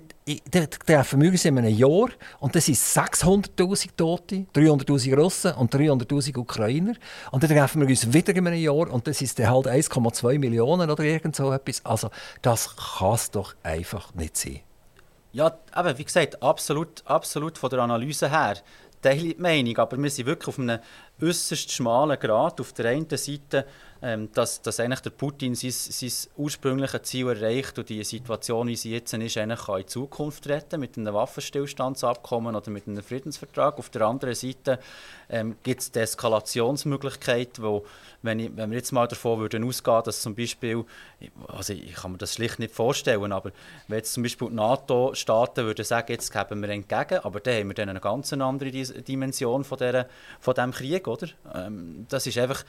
treffen wir uns in einem Jahr und das sind 600'000 Tote, 300'000 Russen und 300'000 Ukrainer. Und dann treffen wir uns wieder in einem Jahr und das ist halt 1,2 Millionen oder irgend so etwas. Also das kann es doch einfach nicht sein. Ja, aber wie gesagt, absolut, absolut von der Analyse her teile die Meinung, aber wir sind wirklich auf einem äußerst schmalen Grad. Auf der einen Seite, ähm, dass, dass eigentlich der Putin sein, sein ursprüngliches Ziel erreicht und die Situation, wie sie jetzt ist, eigentlich kann in Zukunft retten mit einem Waffenstillstandsabkommen oder mit einem Friedensvertrag. Auf der anderen Seite ähm, gibt es die Eskalationsmöglichkeit, wo, wenn, ich, wenn wir jetzt mal davon würden ausgehen, dass zum Beispiel, also ich kann mir das schlicht nicht vorstellen, aber wenn jetzt zum Beispiel die NATO-Staaten würden sagen, jetzt geben wir entgegen, aber dann haben wir dann eine ganz andere Dimension von, dieser, von diesem Krieg, oder? Ähm, das ist einfach,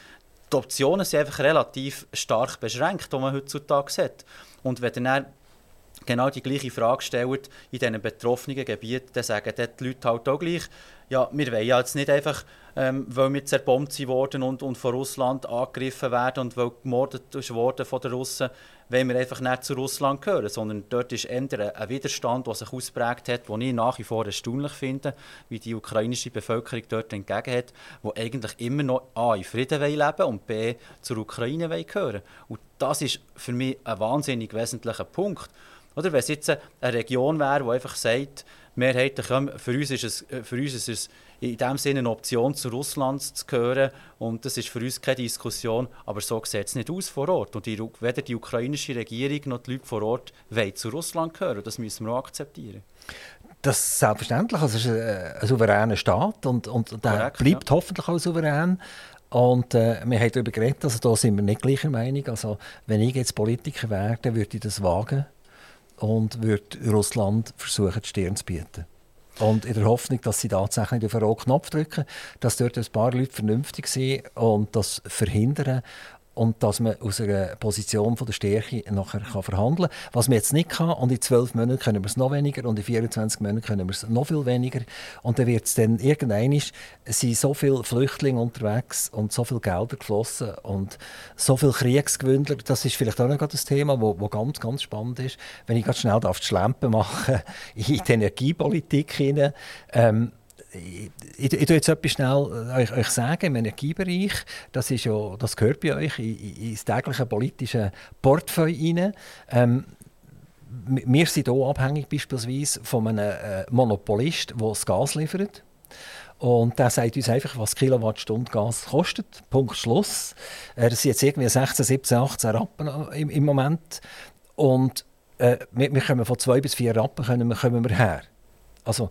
die Optionen sind einfach relativ stark beschränkt, die man heutzutage hat. Und wenn dann genau die gleiche Frage stellt in diesen betroffenen Gebieten, dann sagen die Leute halt auch gleich, ja, wir wollen ja jetzt nicht einfach, ähm, weil wir zerbombt worden und, und von Russland angegriffen werden und weil gemordet worden von den Russen, wollen wir einfach nicht zu Russland gehören, sondern dort ist eher ein Widerstand, der sich ausprägt hat, den ich nach wie vor erstaunlich finde, wie die ukrainische Bevölkerung dort entgegen hat, die eigentlich immer noch A, in Frieden leben und B, zur Ukraine gehören Und das ist für mich ein wahnsinnig wesentlicher Punkt. Oder wenn es jetzt eine Region wäre, die einfach sagt, mehrheitlich, für uns ist es, für uns ist es in dem Sinne eine Option, zu Russland zu gehören. Und das ist für uns keine Diskussion. Aber so sieht es nicht aus vor Ort. Und die, weder die ukrainische Regierung noch die Leute vor Ort wollen zu Russland gehören. Das müssen wir auch akzeptieren. Das ist selbstverständlich. Also es ist ein, souveräner Staat und, und der Korrekt, bleibt ja. hoffentlich auch souverän. Und äh, wir haben darüber geredet, also da sind wir nicht gleicher Meinung. Also, wenn ich jetzt Politiker wäre, dann würde ich das wagen und würde Russland versuchen, die Stirn zu bieten. Und in der Hoffnung, dass sie tatsächlich auf den roten Knopf drücken, dass dort ein paar Leute vernünftig sind und das verhindern und dass man aus einer Position von der Stärke nachher kann verhandeln kann. Was man jetzt nicht kann, und in zwölf Monaten können wir es noch weniger und in 24 Monaten können wir es noch viel weniger. Und dann wird es dann irgendwann sind so viele Flüchtlinge unterwegs und so viel Gelder geflossen und so viele Kriegsgewündler. Das ist vielleicht auch noch ein Thema, wo, wo ganz, ganz spannend ist. Wenn ich ganz schnell auf die Schlempe mache <laughs> in die Energiepolitik hinein, ähm, ich, ich, ich jetzt etwas schnell äh, euch, euch sagen im Energiebereich. Das, ist ja, das gehört bei euch ins tägliche politische Portfolio rein. Ähm, wir sind hier abhängig beispielsweise von einem äh, Monopolist, der das Gas liefert. Und der sagt uns einfach, was Kilowattstunde Gas kostet. Punkt Schluss. Äh, das sind jetzt irgendwie 16, 17, 18 Rappen im, im Moment. Und äh, wir, wir kommen von zwei bis vier Rappen können wir, kommen wir her. Also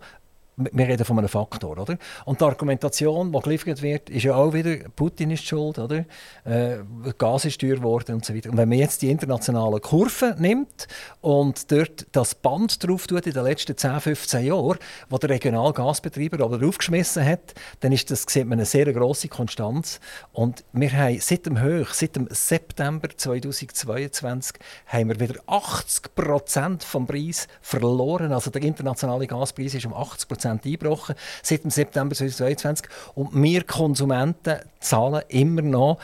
wir reden von einem Faktor, oder? Und die Argumentation, die geliefert wird, ist ja auch wieder, Putin ist schuld, oder? Äh, Gas ist teuer geworden und so weiter. Und wenn man jetzt die internationalen Kurven nimmt und dort das Band drauf tut in den letzten 10, 15 Jahren, wo der Regionalgasbetreiber aber draufgeschmissen hat, dann ist das, sieht man eine sehr grosse Konstanz. Und wir haben seit dem Höch, seit dem September 2022, haben wir wieder 80 Prozent vom Preis verloren. Also der internationale Gaspreis ist um 80 Prozent eingebrochen seit dem September 2022. Und wir Konsumenten zahlen immer noch,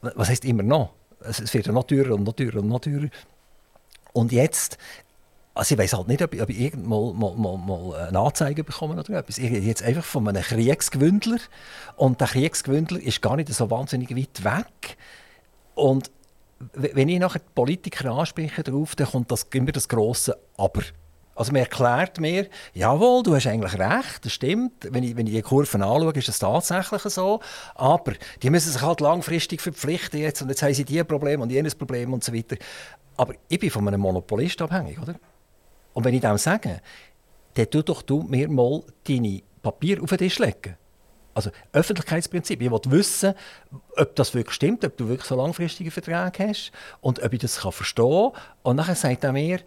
was heißt immer noch? Es wird ja noch teurer und noch teurer und noch teurer. Und jetzt also ich weiß halt nicht, ob ich, ob ich irgendwann mal, mal, mal, eine Anzeige bekomme oder etwas. Ich rede jetzt einfach von einem Kriegsgewündler. Und der Kriegsgewündler ist gar nicht so wahnsinnig weit weg. Und wenn ich nachher die Politiker anspreche darauf, dann kommt das immer das grosse Aber. Also man erklärt mir, jawohl, du hast eigentlich recht, das stimmt. Wenn ich, wenn ich die Kurven anschaue, ist das tatsächlich so. Aber die müssen sich halt langfristig verpflichten jetzt und jetzt haben sie dieses Problem und jenes Problem und so weiter. Aber ich bin von einem Monopolist abhängig, oder? Und wenn ich dem sage, dann tu doch du mir mal deine Papier auf den Tisch legen. Also Öffentlichkeitsprinzip. Ich will wissen, ob das wirklich stimmt, ob du wirklich so langfristige Verträge hast und ob ich das verstehen kann. Und nachher sagt er mir,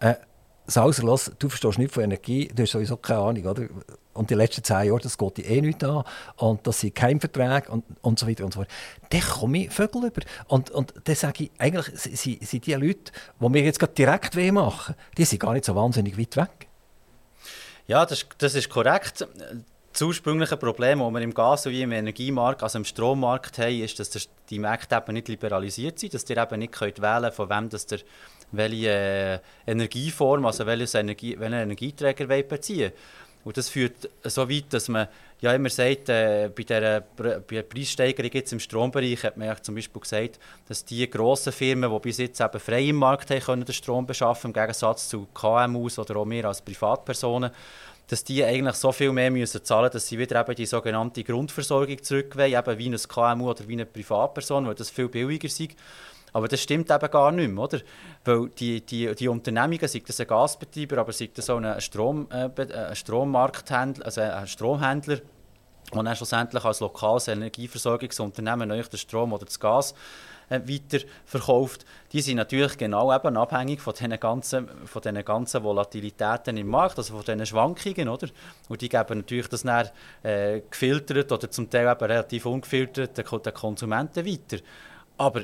äh, Sauser, los, du verstehst nicht von Energie, du hast sowieso keine Ahnung, oder? Und die letzten zehn Jahre, das geht dir eh nicht an. Und das sind keine Verträge und, und so weiter und so fort. Dann komme ich Vögel über. Und, und dann sage ich, eigentlich sind, sind die Leute, die mir jetzt gerade direkt weh machen, die sind gar nicht so wahnsinnig weit weg. Ja, das, das ist korrekt. Das ursprüngliche Problem, das wir im Gas- wie im Energiemarkt, also im Strommarkt haben, ist, dass die Märkte eben nicht liberalisiert sind, dass ihr eben nicht könnt wählen könnt, von wem der welche äh, Energieform, also welches Energie, welchen Energieträger beziehen. Und das führt so weit, dass man ja immer sagt, äh, bei bei der Preissteigerung jetzt im Strombereich hat man ja zum Beispiel gesagt, dass die grossen Firmen, die bis jetzt eben frei im Markt haben können, den Strom beschaffen, im Gegensatz zu KMUs oder auch mehr als Privatpersonen, dass die eigentlich so viel mehr müssen zahlen dass sie wieder eben die sogenannte Grundversorgung zurück wollen, eben wie ein KMU oder wie eine Privatperson, weil das viel billiger ist. Aber das stimmt eben gar nicht mehr, oder? Weil die, die, die Unternehmungen, sei das ein Gasbetreiber, aber sei das auch ein, Strom, äh, ein Strommarkthändler, also ein Stromhändler, und dann schlussendlich als lokales Energieversorgungsunternehmen euch den Strom oder das Gas äh, weiter verkauft, die sind natürlich genau eben abhängig von diesen ganzen, von diesen ganzen Volatilitäten im Markt, also von diesen Schwankungen, oder? Und die geben natürlich das dann äh, gefiltert oder zum Teil eben relativ ungefiltert den Konsumenten weiter. Aber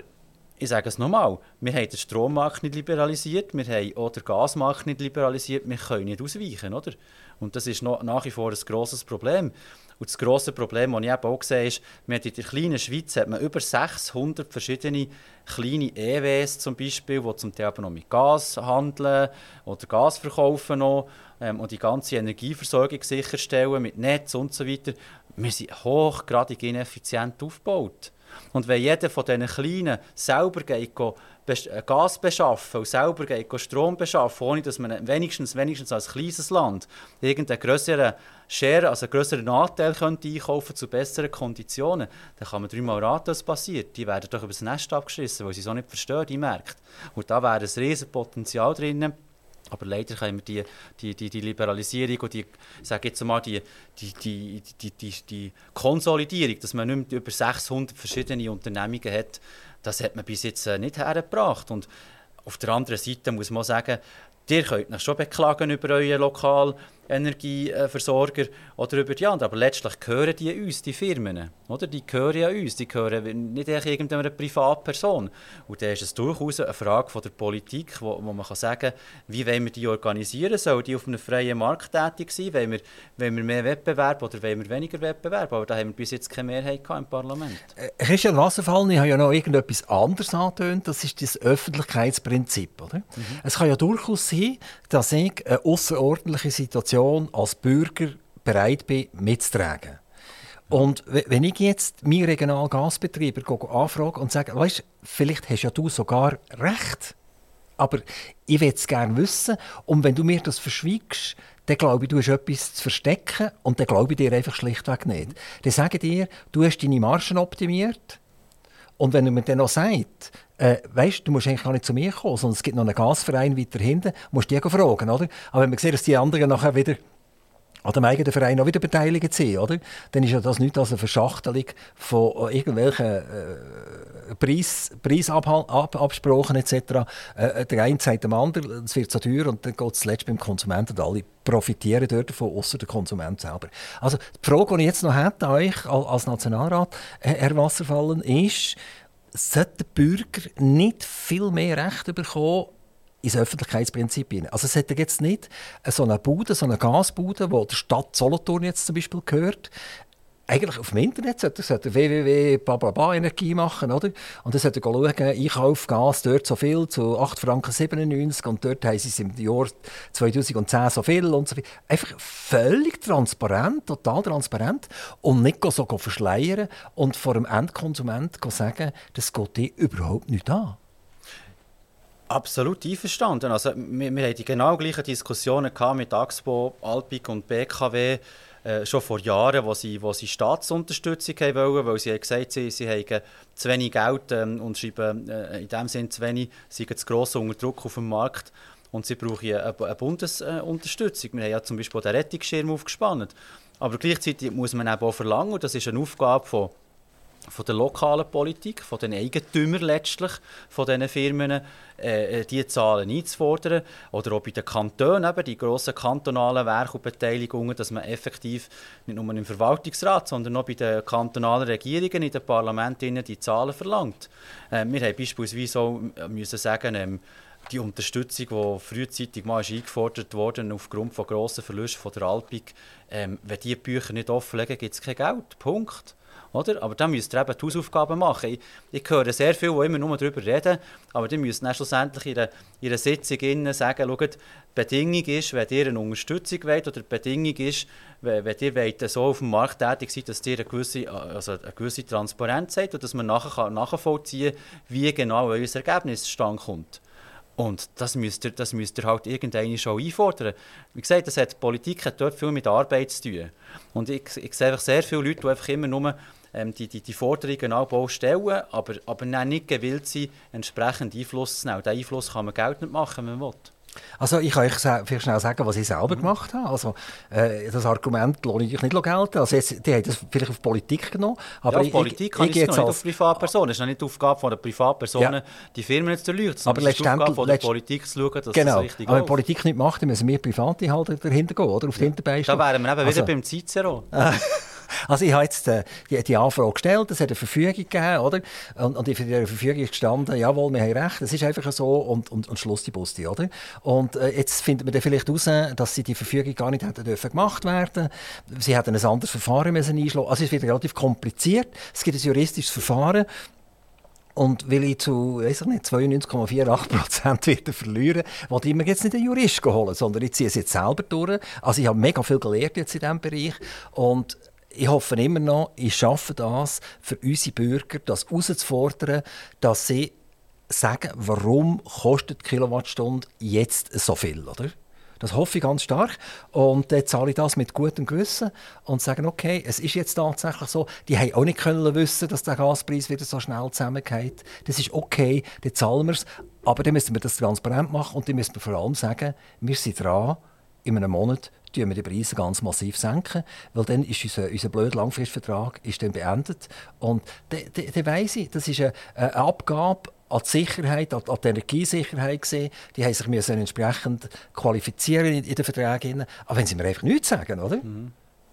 ich sage es nochmal, wir haben den Strommarkt nicht liberalisiert, wir haben auch den Gasmarkt nicht liberalisiert, wir können nicht ausweichen, oder? Und das ist noch, nach wie vor ein grosses Problem. Und das grosse Problem, das ich eben auch sehe, ist, wir in der kleinen Schweiz hat man über 600 verschiedene kleine EWs zum Beispiel, die zum Teil noch mit Gas handeln oder Gas verkaufen noch, ähm, und die ganze Energieversorgung sicherstellen mit Netz und so weiter. Wir sind hochgradig ineffizient aufgebaut. Und wenn jeder von diesen Kleinen selber geht, äh, Gas beschaffen und selber geht Strom beschaffen, ohne dass man wenigstens, wenigstens als kleines Land irgendeinen größeren Share, also einen größeren Anteil könnte einkaufen zu besseren Konditionen, dann kann man dreimal raten, was passiert. Die werden doch über das Nest abgeschissen, weil sie so nicht verstehen, die Märkte. Und da wäre ein riesiges Potenzial drin, aber leider können wir die, die, die, die Liberalisierung und die, sage jetzt mal, die, die, die, die, die, die Konsolidierung, dass man nicht mehr über 600 verschiedene Unternehmungen hat, das hat man bis jetzt äh, nicht hergebracht. Und auf der anderen Seite muss man sagen, ihr könnt euch schon beklagen über euren lokalen Energieversorger oder über die anderen. Aber letztlich gehören die uns, die Firmen. Oder? Die gehören ja uns, die gehören nicht irgendeiner Privatperson. Und dann ist es durchaus eine Frage von der Politik, wo, wo man kann sagen kann, wie wollen wir die organisieren? Sollen die auf einem freien Markt tätig sein? Wollen wir, wollen wir mehr Wettbewerb oder wollen wir weniger Wettbewerb? Aber da haben wir bis jetzt keine Mehrheit im Parlament. Äh, Christian Wasserfall, ich habe ja noch irgendetwas anderes angetönt. Das ist das Öffentlichkeitsprinzip. Oder? Mhm. Es kann ja durchaus sein, dass ich eine außerordentliche Situation als Bürger bereit bin, mitzutragen. Und wenn ich jetzt meinen regionalen Gasbetreiber anfrage und sage, weißt, vielleicht hast ja du sogar recht, aber ich will es gerne wissen und wenn du mir das verschwiegst, dann glaube ich, du hast etwas zu verstecken und dann glaube ich dir einfach schlichtweg nicht. Dann sage ich dir, du hast deine Margen optimiert und wenn du mir dann noch sagt, äh, weißt, du musst eigentlich gar nicht zu mir kommen, sondern es gibt noch einen Gasverein weiter hinten, musst die fragen, oder? Aber wenn man sieht, dass die anderen nachher wieder an dem eigenen Verein auch wieder beteiligt sind, oder? Dann ist ja das nicht als eine Verschachtelung von irgendwelchen äh, Preis, Preisabsprachen etc. Äh, der eine sagt dem anderen, es wird so teuer und dann geht es zuletzt beim Konsumenten und alle profitieren dort davon, außer der Konsument selber. Also die Frage, die ich jetzt noch hätte an euch als Nationalrat, Herr Wasserfallen, ist, sollte der Bürger nicht viel mehr Recht bekommen ins Öffentlichkeitsprinzip hinein. Also es hätte jetzt nicht so eine Bude, so eine Gasbude, die der Stadt Solothurn jetzt zum Beispiel gehört. Eigentlich auf dem Internet sollte er www Energie machen, oder? Und dann sollte schauen, ich kaufe Gas dort so viel, zu 8 Franken 97 und dort haben sie es im Jahr 2010 so viel und so viel. Einfach völlig transparent, total transparent und nicht so verschleiern und vor dem Endkonsument sagen, das geht dir überhaupt nicht an. Absolut einverstanden. Also, wir, wir hatten die genau gleichen Diskussionen mit AXPO, Alpic und BKW äh, schon vor Jahren, wo sie, wo sie Staatsunterstützung haben wollen, weil sie haben gesagt sie, sie haben zu wenig Geld ähm, und schreiben äh, in dem Sinne zu wenig, sie haben zu grossen Unterdruck auf dem Markt und sie brauchen eine, eine Bundesunterstützung. Wir haben ja zum Beispiel den Rettungsschirm aufgespannt. Aber gleichzeitig muss man eben auch verlangen, und das ist eine Aufgabe von von der lokalen Politik, von den Eigentümern letztlich, von diesen Firmen, äh, die Zahlen einzufordern. Oder auch bei den Kantonen, eben, die grossen kantonalen Werke und Beteiligungen, dass man effektiv nicht nur im Verwaltungsrat, sondern auch bei den kantonalen Regierungen, in den Parlamenten die Zahlen verlangt. Äh, wir haben beispielsweise auch müssen sagen, ähm, die Unterstützung, die frühzeitig mal eingefordert wurde aufgrund von grossen Verlusten von der Alpik, ähm, wenn die Bücher nicht offenlegen, gibt es kein Geld. Punkt. Oder? Aber dann müsst ihr eben die Hausaufgaben machen. Ich, ich höre sehr viel, die immer nur darüber reden, aber die müssen dann schlussendlich in in einer Sitzung sagen, schaut, die Bedingung ist, wenn ihr eine Unterstützung wollt, oder die Bedingung ist, wenn, wenn ihr wollt, so auf dem Markt tätig seid, dass ihr eine gewisse, also eine gewisse Transparenz habt und dass man nachher nachvollziehen kann, wie genau euer Ergebnis zustande kommt. Und das müsst ihr, das müsst ihr halt irgendwann schon einfordern. Wie gesagt, das hat, Politik hat dort viel mit Arbeit zu tun. Und ich, ich sehe einfach sehr viele Leute, die einfach immer nur ähm, die, die, die Forderungen auch stellen, aber, aber nicht gewillt sind, entsprechend Einfluss zu nehmen. Diesen Einfluss kann man nicht machen, wenn man will. Also ich kann euch vielleicht schnell sagen, was ich selber mhm. gemacht habe. Also äh, das Argument lohne ich nicht gelten. Also jetzt, die haben das vielleicht auf Politik genommen. Aber ja, auf Politik ich, ich, ich nicht auf Privatpersonen. Es ist noch nicht die Aufgabe von der Privatpersonen, ja. die Firmen zu erleuchten. Aber es ist die Aufgabe von der Politik zu schauen, dass genau. das richtig aber wenn Politik nicht macht, dann müssen wir Private halt dahinter gehen, oder? Auf ja. die Hinterbeine Da wären wir eben also, wieder beim Cicero. <laughs> Also ich habe jetzt äh, die, die, Anfrage gestellt, es hat eine Verfügung gegeben, oder? Und, und in dieser Verfügung gestanden, jawohl, wir haben recht, es ist einfach so und, und, und Schluss die Busti, oder? Und äh, jetzt finden wir dann vielleicht heraus, dass sie die Verfügung gar nicht hätten dürfen gemacht werden. Sie hätten ein anderes Verfahren müssen einschlagen. Also es wird relativ kompliziert. Es gibt ein juristisches Verfahren. Und weil ich zu 92,48 <laughs> wieder verlieren, wollte ich mir jetzt nicht einen Jurist holen, sondern ich ziehe es jetzt selber durch. Also ich habe mega viel gelernt jetzt in diesem Bereich und ich hoffe immer noch, ich schaffe das für unsere Bürger, das herauszufordern, dass sie sagen, warum kostet die Kilowattstunde jetzt so viel, oder? Das hoffe ich ganz stark. Und dann zahle ich das mit gutem Gewissen und sage, okay, es ist jetzt tatsächlich so. Die haben auch nicht können wissen, dass der Gaspreis wieder so schnell zusammengeht. Das ist okay, dann zahlen wir es. Aber dann müssen wir das transparent machen und dann müssen wir vor allem sagen, wir sind dran, in einem Monat wir die Preise ganz massiv senken, weil dann ist unser, unser blöder Langfristvertrag ist dann beendet. Und dann weiss ich, das ist eine, eine Abgabe an die Sicherheit, an die Energiesicherheit gesehen. Die haben sich müssen entsprechend qualifizieren in, in den Verträgen. Aber wenn sie mir einfach nichts sagen, oder? Mhm.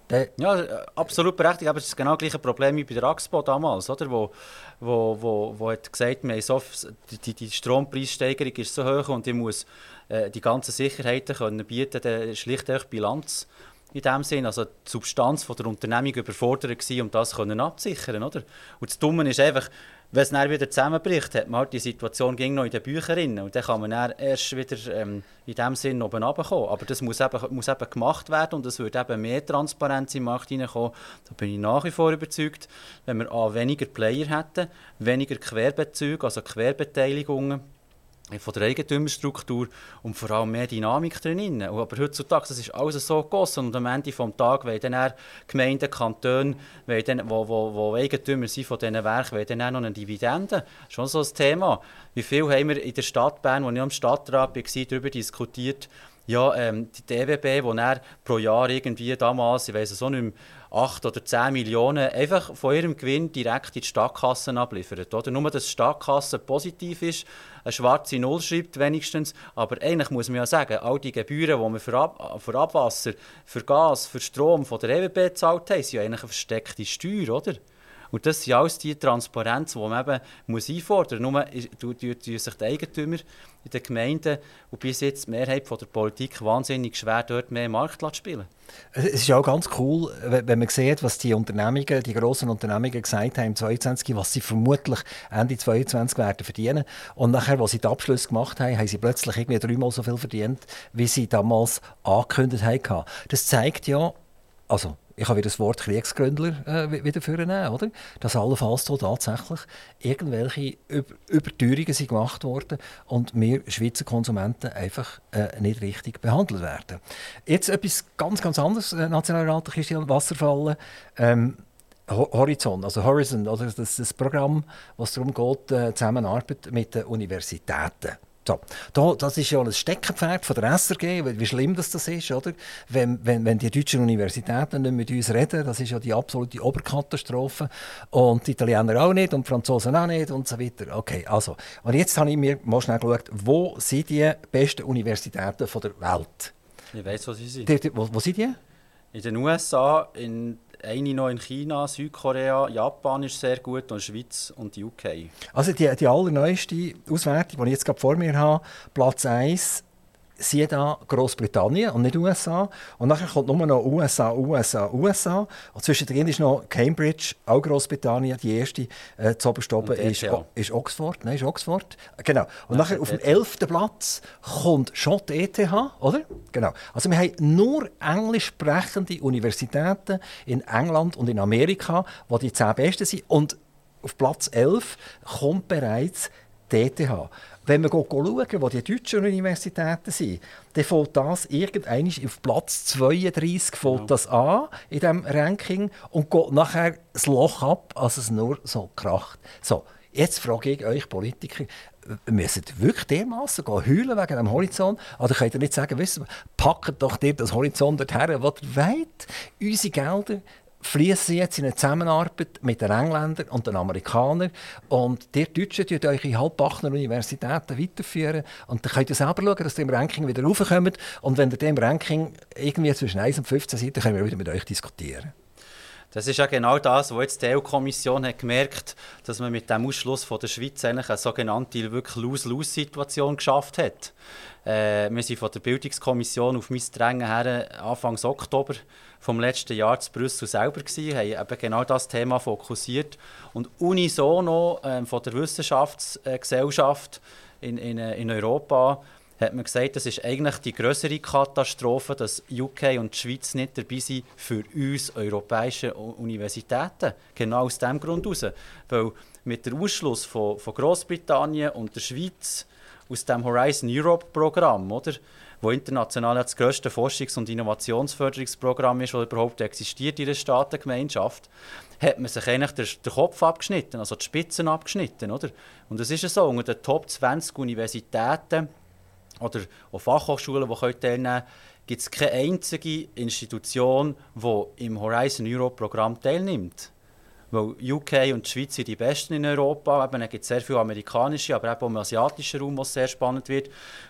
Ja, absolut berechtigt. Aber es ist genau das gleiche Problem wie bei der Axpo damals, oder? Wo, wo, wo, wo hat gesagt, wir so, die, die Strompreissteigerung ist so hoch und ich muss äh, die ganzen Sicherheiten können bieten, dann schlicht auch Bilanz in dem Sinn, also die Substanz von der Unternehmung überfordert war, um das können abzusichern, oder? Und das Dumme ist einfach, wenn es dann wieder zusammenbricht, hat man halt die Situation ging noch in den Büchern und dann kann man dann erst wieder ähm, in dem Sinn oben runterkommen. Aber das muss eben, muss eben gemacht werden und es wird eben mehr Transparenz im Markt hineinkommen. Da bin ich nach wie vor überzeugt, wenn wir A, weniger Player hätten, weniger Querbezüge, also Querbeteiligungen, von der Eigentümerstruktur und vor allem mehr Dynamik drin. Aber heutzutage das ist alles so gegossen und am Ende des Tages wollen dann Gemeinden, Kantone, die wo, wo, wo Eigentümer sind von diesen Werken, wollen dann noch eine Dividende. Schon so ein Thema. Wie viel haben wir in der Stadt Bern, wo ich am Stadtrat war, darüber diskutiert, ja, ähm, die DWB, die pro Jahr irgendwie damals, ich weiß es auch nicht mehr, 8 oder 10 Millionen einfach von ihrem Gewinn direkt in die Stadtkassen abliefert. Oder? Nur, dass die Stadtkasse positiv ist, eine schwarze Null schreibt wenigstens, aber eigentlich muss man ja sagen, all die Gebühren, die wir für, Ab für Abwasser, für Gas, für Strom von der EWB gezahlt haben, sind ja eigentlich eine versteckte Steuer, oder? Und das sind alles die Transparenz, die man eben muss einfordern muss. Nur tun sich die Eigentümer in den Gemeinden und bis jetzt die Mehrheit von der Politik wahnsinnig schwer, dort mehr Markt zu spielen. Es ist auch ganz cool, wenn man sieht, was die Unternehmungen, die grossen Unternehmungen gesagt haben im 2022, was sie vermutlich Ende 2022 werden verdienen. Und nachher, als sie den Abschluss gemacht haben, haben sie plötzlich irgendwie dreimal so viel verdient, wie sie damals angekündigt haben. Das zeigt ja, also ich habe wieder das Wort Kriegsgründler äh, wieder vornehmen, oder? Dass allenfalls so tatsächlich irgendwelche Über Überteuerungen sind gemacht worden und wir Schweizer Konsumenten einfach äh, nicht richtig behandelt werden. Jetzt etwas ganz, ganz anderes, äh, Nationalrat Christian Wasserfallen. Ähm, Horizon, also Horizon, oder das, das Programm, was darum geht, äh, Zusammenarbeit mit den Universitäten. So, da, das ist ja ein Steckenpferd von der SRG, wie schlimm das, das ist, oder? Wenn, wenn, wenn die deutschen Universitäten nicht mit uns reden, das ist ja die absolute Oberkatastrophe. Und die Italiener auch nicht und die Franzosen auch nicht und so weiter. Okay, also. Und jetzt habe ich mir mal schnell geschaut, wo sind die besten Universitäten von der Welt? Ich weiß, wo sie sind. Die, die, wo, wo sind die? In den USA, in eine noch in China, Südkorea, Japan ist sehr gut und Schweiz und die UK. Also die, die allerneueste Auswertung, die ich jetzt gerade vor mir habe, Platz 1 siehe da Großbritannien und nicht USA. Und nachher kommt nur noch USA, USA, USA. Und zwischendrin ist noch Cambridge, auch Großbritannien. Die erste äh, zu ist, ist Oxford. Nein, ist Oxford. Genau. Und nachher auf dem 11. Platz kommt schon die ETH, oder? Genau. Also wir haben nur englisch sprechende Universitäten in England und in Amerika, die die zehn besten sind. Und auf Platz 11 kommt bereits die ETH. Wenn wir schauen, wo die deutschen Universitäten sind, dann fällt das irgendwann auf Platz 32 fällt ja. das an in diesem Ranking und geht nachher das Loch ab, als es nur so kracht. So, jetzt frage ich euch Politiker, müssen wirklich dermaßen heulen wegen dem Horizont? Oder könnt ihr nicht sagen, wissen, packt doch dir das Horizont dorthin, wo ihr wollt. Unsere Gelder fließen jetzt in eine Zusammenarbeit mit den Engländern und den Amerikanern. Und die Deutschen die eure halbbachner Universitäten weiterführen. Und dann könnt ihr selber schauen, dass ihr im Ranking wieder raufkommt. Und wenn ihr im Ranking irgendwie zwischen 1 und 15 seid, dann können wir wieder mit euch diskutieren. Das ist ja genau das, was jetzt die EU-Kommission hat gemerkt dass man mit dem Ausschluss von der Schweiz eigentlich eine sogenannte Lose-Lose-Situation geschafft hat. Äh, wir sind von der Bildungskommission auf mein Drängen her Anfang Oktober vom letzten Jahr zu Brüssel selber gewesen, haben eben genau das Thema fokussiert und unisono äh, von der Wissenschaftsgesellschaft in, in, in Europa hat man gesagt, das ist eigentlich die größere Katastrophe, dass UK und die Schweiz nicht dabei sind für uns europäische Universitäten. Genau aus dem Grund heraus. Weil mit dem Ausschluss von, von Großbritannien und der Schweiz aus dem Horizon Europe Programm, oder? wo international das grösste Forschungs- und Innovationsförderungsprogramm ist, das überhaupt existiert in der Staatengemeinschaft, hat man sich eigentlich den, den, Kopf abgeschnitten, also die Spitzen abgeschnitten. Oder? Und es ist so, unter den Top 20 Universitäten oder auch Fachhochschulen, die teilnehmen können, gibt es keine einzige Institution, die im Horizon Europe Programm teilnimmt. Weil UK und die Schweiz sind die besten in Europa. Eben, es gibt sehr viele amerikanische, aber auch im asiatischen Raum, was sehr spannend wird.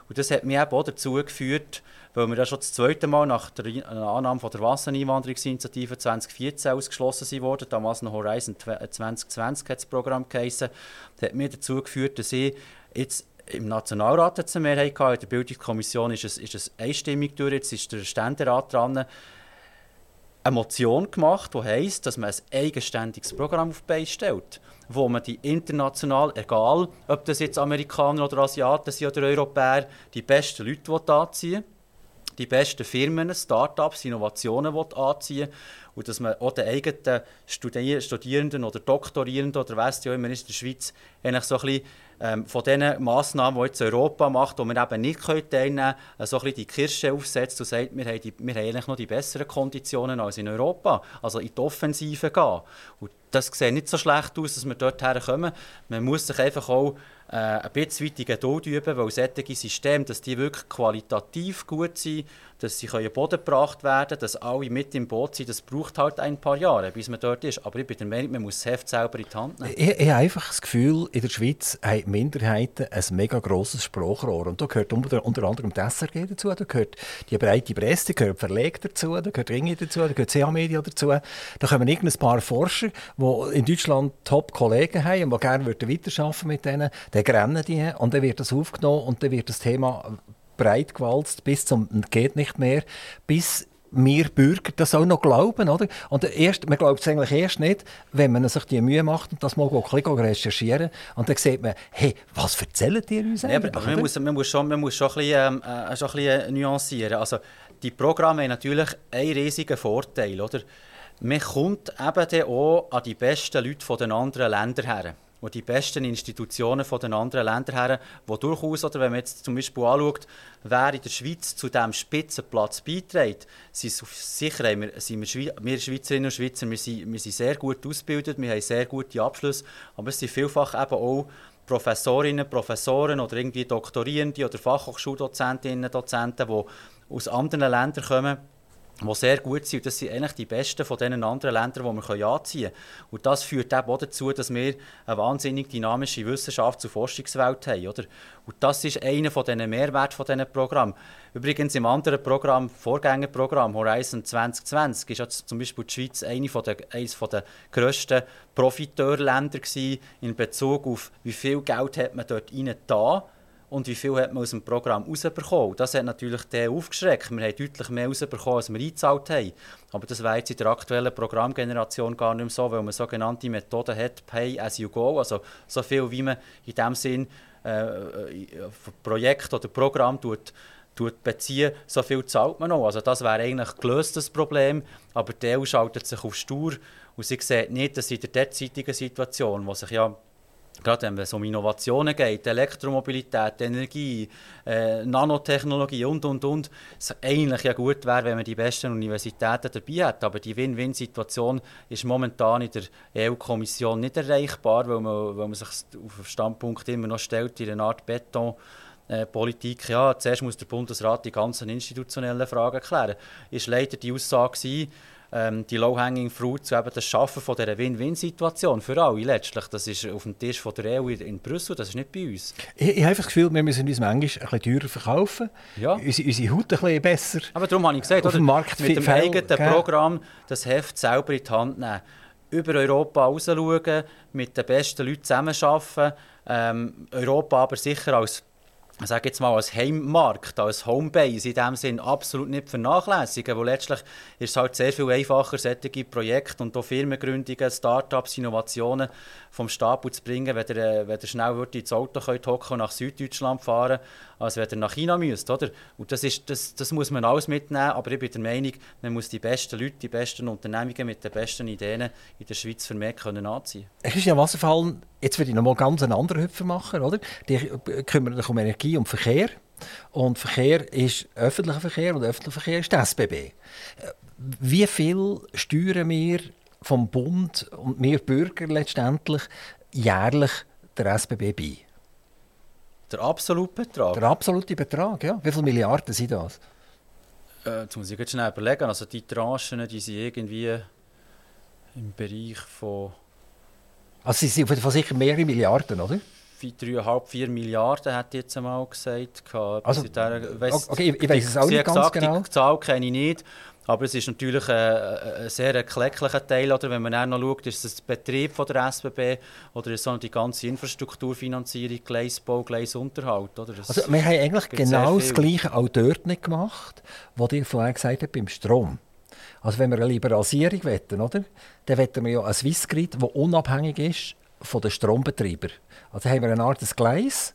Und das hat mich eben auch dazu geführt, weil wir ja schon das zweite Mal nach der Annahme von der Wassereinwanderungsinitiative 2014 ausgeschlossen wurden, damals noch Horizon 2020 hat das Programm geheißen, das hat mich dazu geführt, dass ich jetzt im Nationalrat eine Mehrheit gehabt, in der Bildungskommission ist es, ist es einstimmig durch, jetzt ist der Ständerat dran, eine Motion gemacht, die heisst, dass man ein eigenständiges Programm auf die stellt, wo man die international, egal ob das jetzt Amerikaner oder Asiaten sind oder Europäer, die besten Leute anziehen die besten Firmen, Start-ups, Innovationen anziehen und dass man auch den eigenen Studierenden oder Doktorierenden oder was auch immer in der Schweiz eigentlich so ein bisschen ähm, von den Massnahmen, die jetzt Europa macht, wo wir eben nicht teilnehmen können, so ein bisschen die Kirsche aufsetzt und sagt, wir haben, die, wir haben eigentlich noch die besseren Konditionen als in Europa. Also in die Offensive gehen. Und das sieht nicht so schlecht aus, dass wir dort herkommen. Man muss sich einfach auch äh, ein bisschen weit Geduld üben, weil solche Systeme, dass die wirklich qualitativ gut sind, dass sie können Boden gebracht werden dass alle mit im Boot sind, das braucht halt ein paar Jahre, bis man dort ist. Aber ich bin der Meinung, man muss das Heft selber in die Hand nehmen. Ich, ich habe einfach das Gefühl, in der Schweiz haben Minderheiten ein mega grosses Sprachrohr. Und da gehört unter, unter anderem die SRG dazu, da gehört die breite Presse, da gehört Verleg dazu, da gehört Ringe dazu, da gehört CA-Media dazu. Da kommen irgendein paar Forscher, die in Deutschland Top-Kollegen haben und die gerne weiterarbeiten mit denen, dann rennen die und dann wird das aufgenommen und dann wird das Thema breit gewalzt bis zum geht nicht mehr, bis wir Bürger das auch noch glauben, oder? Und erst, man glaubt es eigentlich erst nicht, wenn man sich die Mühe macht und das mal ein bisschen recherchieren und dann sieht man, hey, was erzählt ihr uns eigentlich? Ja, aber man muss, man, muss schon, man muss schon ein bisschen, ähm, äh, schon ein bisschen nuancieren. Also, die Programme haben natürlich einen riesigen Vorteil, oder? Man kommt eben auch an die besten Leute von den anderen Ländern her wo die besten Institutionen von den anderen Ländern her, wo durchaus, oder wenn man jetzt zum Beispiel anschaut, wer in der Schweiz zu diesem Spitzenplatz beiträgt, sind sicher wir, sind wir, wir Schweizerinnen und Schweizer, wir sind, wir sind sehr gut ausgebildet, wir haben sehr gute Abschlüsse, aber es sind vielfach eben auch Professorinnen, Professoren oder irgendwie Doktorierende oder Fachhochschuldozentinnen, Dozenten, die aus anderen Ländern kommen, die sehr gut sind. Das sind eigentlich die besten von den anderen Ländern, die wir anziehen können. Und das führt eben auch dazu, dass wir eine wahnsinnig dynamische Wissenschafts- und Forschungswelt haben. Oder? Und das ist einer von diesen Mehrwerten von diesen Programmen. Übrigens im anderen Programm, Vorgängerprogramm Horizon 2020, ist ja zum Beispiel die Schweiz eine der, eines der grössten Profiteurländer in Bezug auf, wie viel Geld hat man dort rein da und wie viel hat man aus dem Programm rausbekommen. Das hat natürlich den aufgeschreckt. Wir haben deutlich mehr rausbekommen, als wir eingezahlt haben. Aber das wäre jetzt in der aktuellen Programmgeneration gar nicht mehr so, weil man sogenannte Methoden hat, Pay as you go, also so viel, wie man in dem Sinn äh, äh Projekt oder Programm tut, tut beziehen, so viel zahlt man noch. Also das wäre eigentlich gelöst, das Problem, aber der schaltet sich auf Stur und sie sieht nicht, dass in der derzeitigen Situation, wo sich ja gerade wenn es um Innovationen geht, Elektromobilität, Energie, äh, Nanotechnologie und, und, und, es eigentlich ja gut wäre, wenn man die besten Universitäten dabei hat. Aber die Win-Win-Situation ist momentan in der EU-Kommission nicht erreichbar, weil man, weil man sich auf den Standpunkt immer noch stellt, in einer Art Beton, äh, Politik, ja, zuerst muss der Bundesrat die ganzen institutionellen Fragen klären. Ist leider die Aussage gewesen, ähm, die Low-Hanging Fruits, eben das Schaffen von dieser Win-Win-Situation für alle letztlich, das ist auf dem Tisch von der EU in Brüssel, das ist nicht bei uns. Ich, ich habe einfach das Gefühl, wir müssen uns manchmal ein bisschen teurer verkaufen, ja. unsere, unsere Haut ein bisschen besser Aber darum habe ich gesagt, auf dem Markt mit dem eigenen gell? Programm das Heft selber in die Hand nehmen, über Europa rausschauen, mit den besten Leuten zusammenarbeiten, ähm, Europa aber sicher als ich sage jetzt mal, als Heimmarkt, als Homebase in dem Sinn absolut nicht vernachlässigen, weil letztlich ist es halt sehr viel einfacher, solche Projekte und auch Firmengründungen, Start-ups, Innovationen vom Stapel zu bringen, wenn ihr, äh, wenn ihr schnell ins Auto könnt hocken und nach Süddeutschland fahren als wenn ihr nach China müsst, oder? Und das, ist, das, das muss man alles mitnehmen, aber ich bin der Meinung, man muss die besten Leute, die besten Unternehmungen mit den besten Ideen in der Schweiz vermehrt können anziehen. Christian Wasserfall, jetzt würde ich noch mal ganz einen anderen Hüpfer machen, oder? Die kümmern sich um Energie und Verkehr. Und Verkehr ist öffentlicher Verkehr und öffentlicher Verkehr ist das SBB. Wie viel steuern wir vom Bund und wir Bürger letztendlich jährlich der SBB bei? Der absolute Betrag? Der absolute Betrag, ja. Wie viele Milliarden sind das? Äh, jetzt muss ich jetzt schnell überlegen. Also die Tranchen, die sind irgendwie im Bereich von... Also sie sind sicher mehrere Milliarden, oder? 3,5, 4 Milliarden, hat jetzt einmal gesagt. Also, der, weiss, okay, ich weiß es auch nicht ganz gesagt, genau. Die Zahl kenne ich nicht. Aber es ist natürlich ein, ein sehr kläglicher Teil. Oder wenn man auch noch schaut, ist es der Betrieb von der SBB oder ist es die ganze Infrastrukturfinanzierung, Gleisbau, Gleisunterhalt. Oder? also wir haben eigentlich genau das Gleiche auch dort nicht gemacht, was ihr vorher gesagt habt beim Strom. Also wenn wir eine Liberalisierung wollen, oder, dann wollen wir ja ein Swissgrid, das unabhängig ist von den Strombetreibern. Also haben wir eine Art Gleis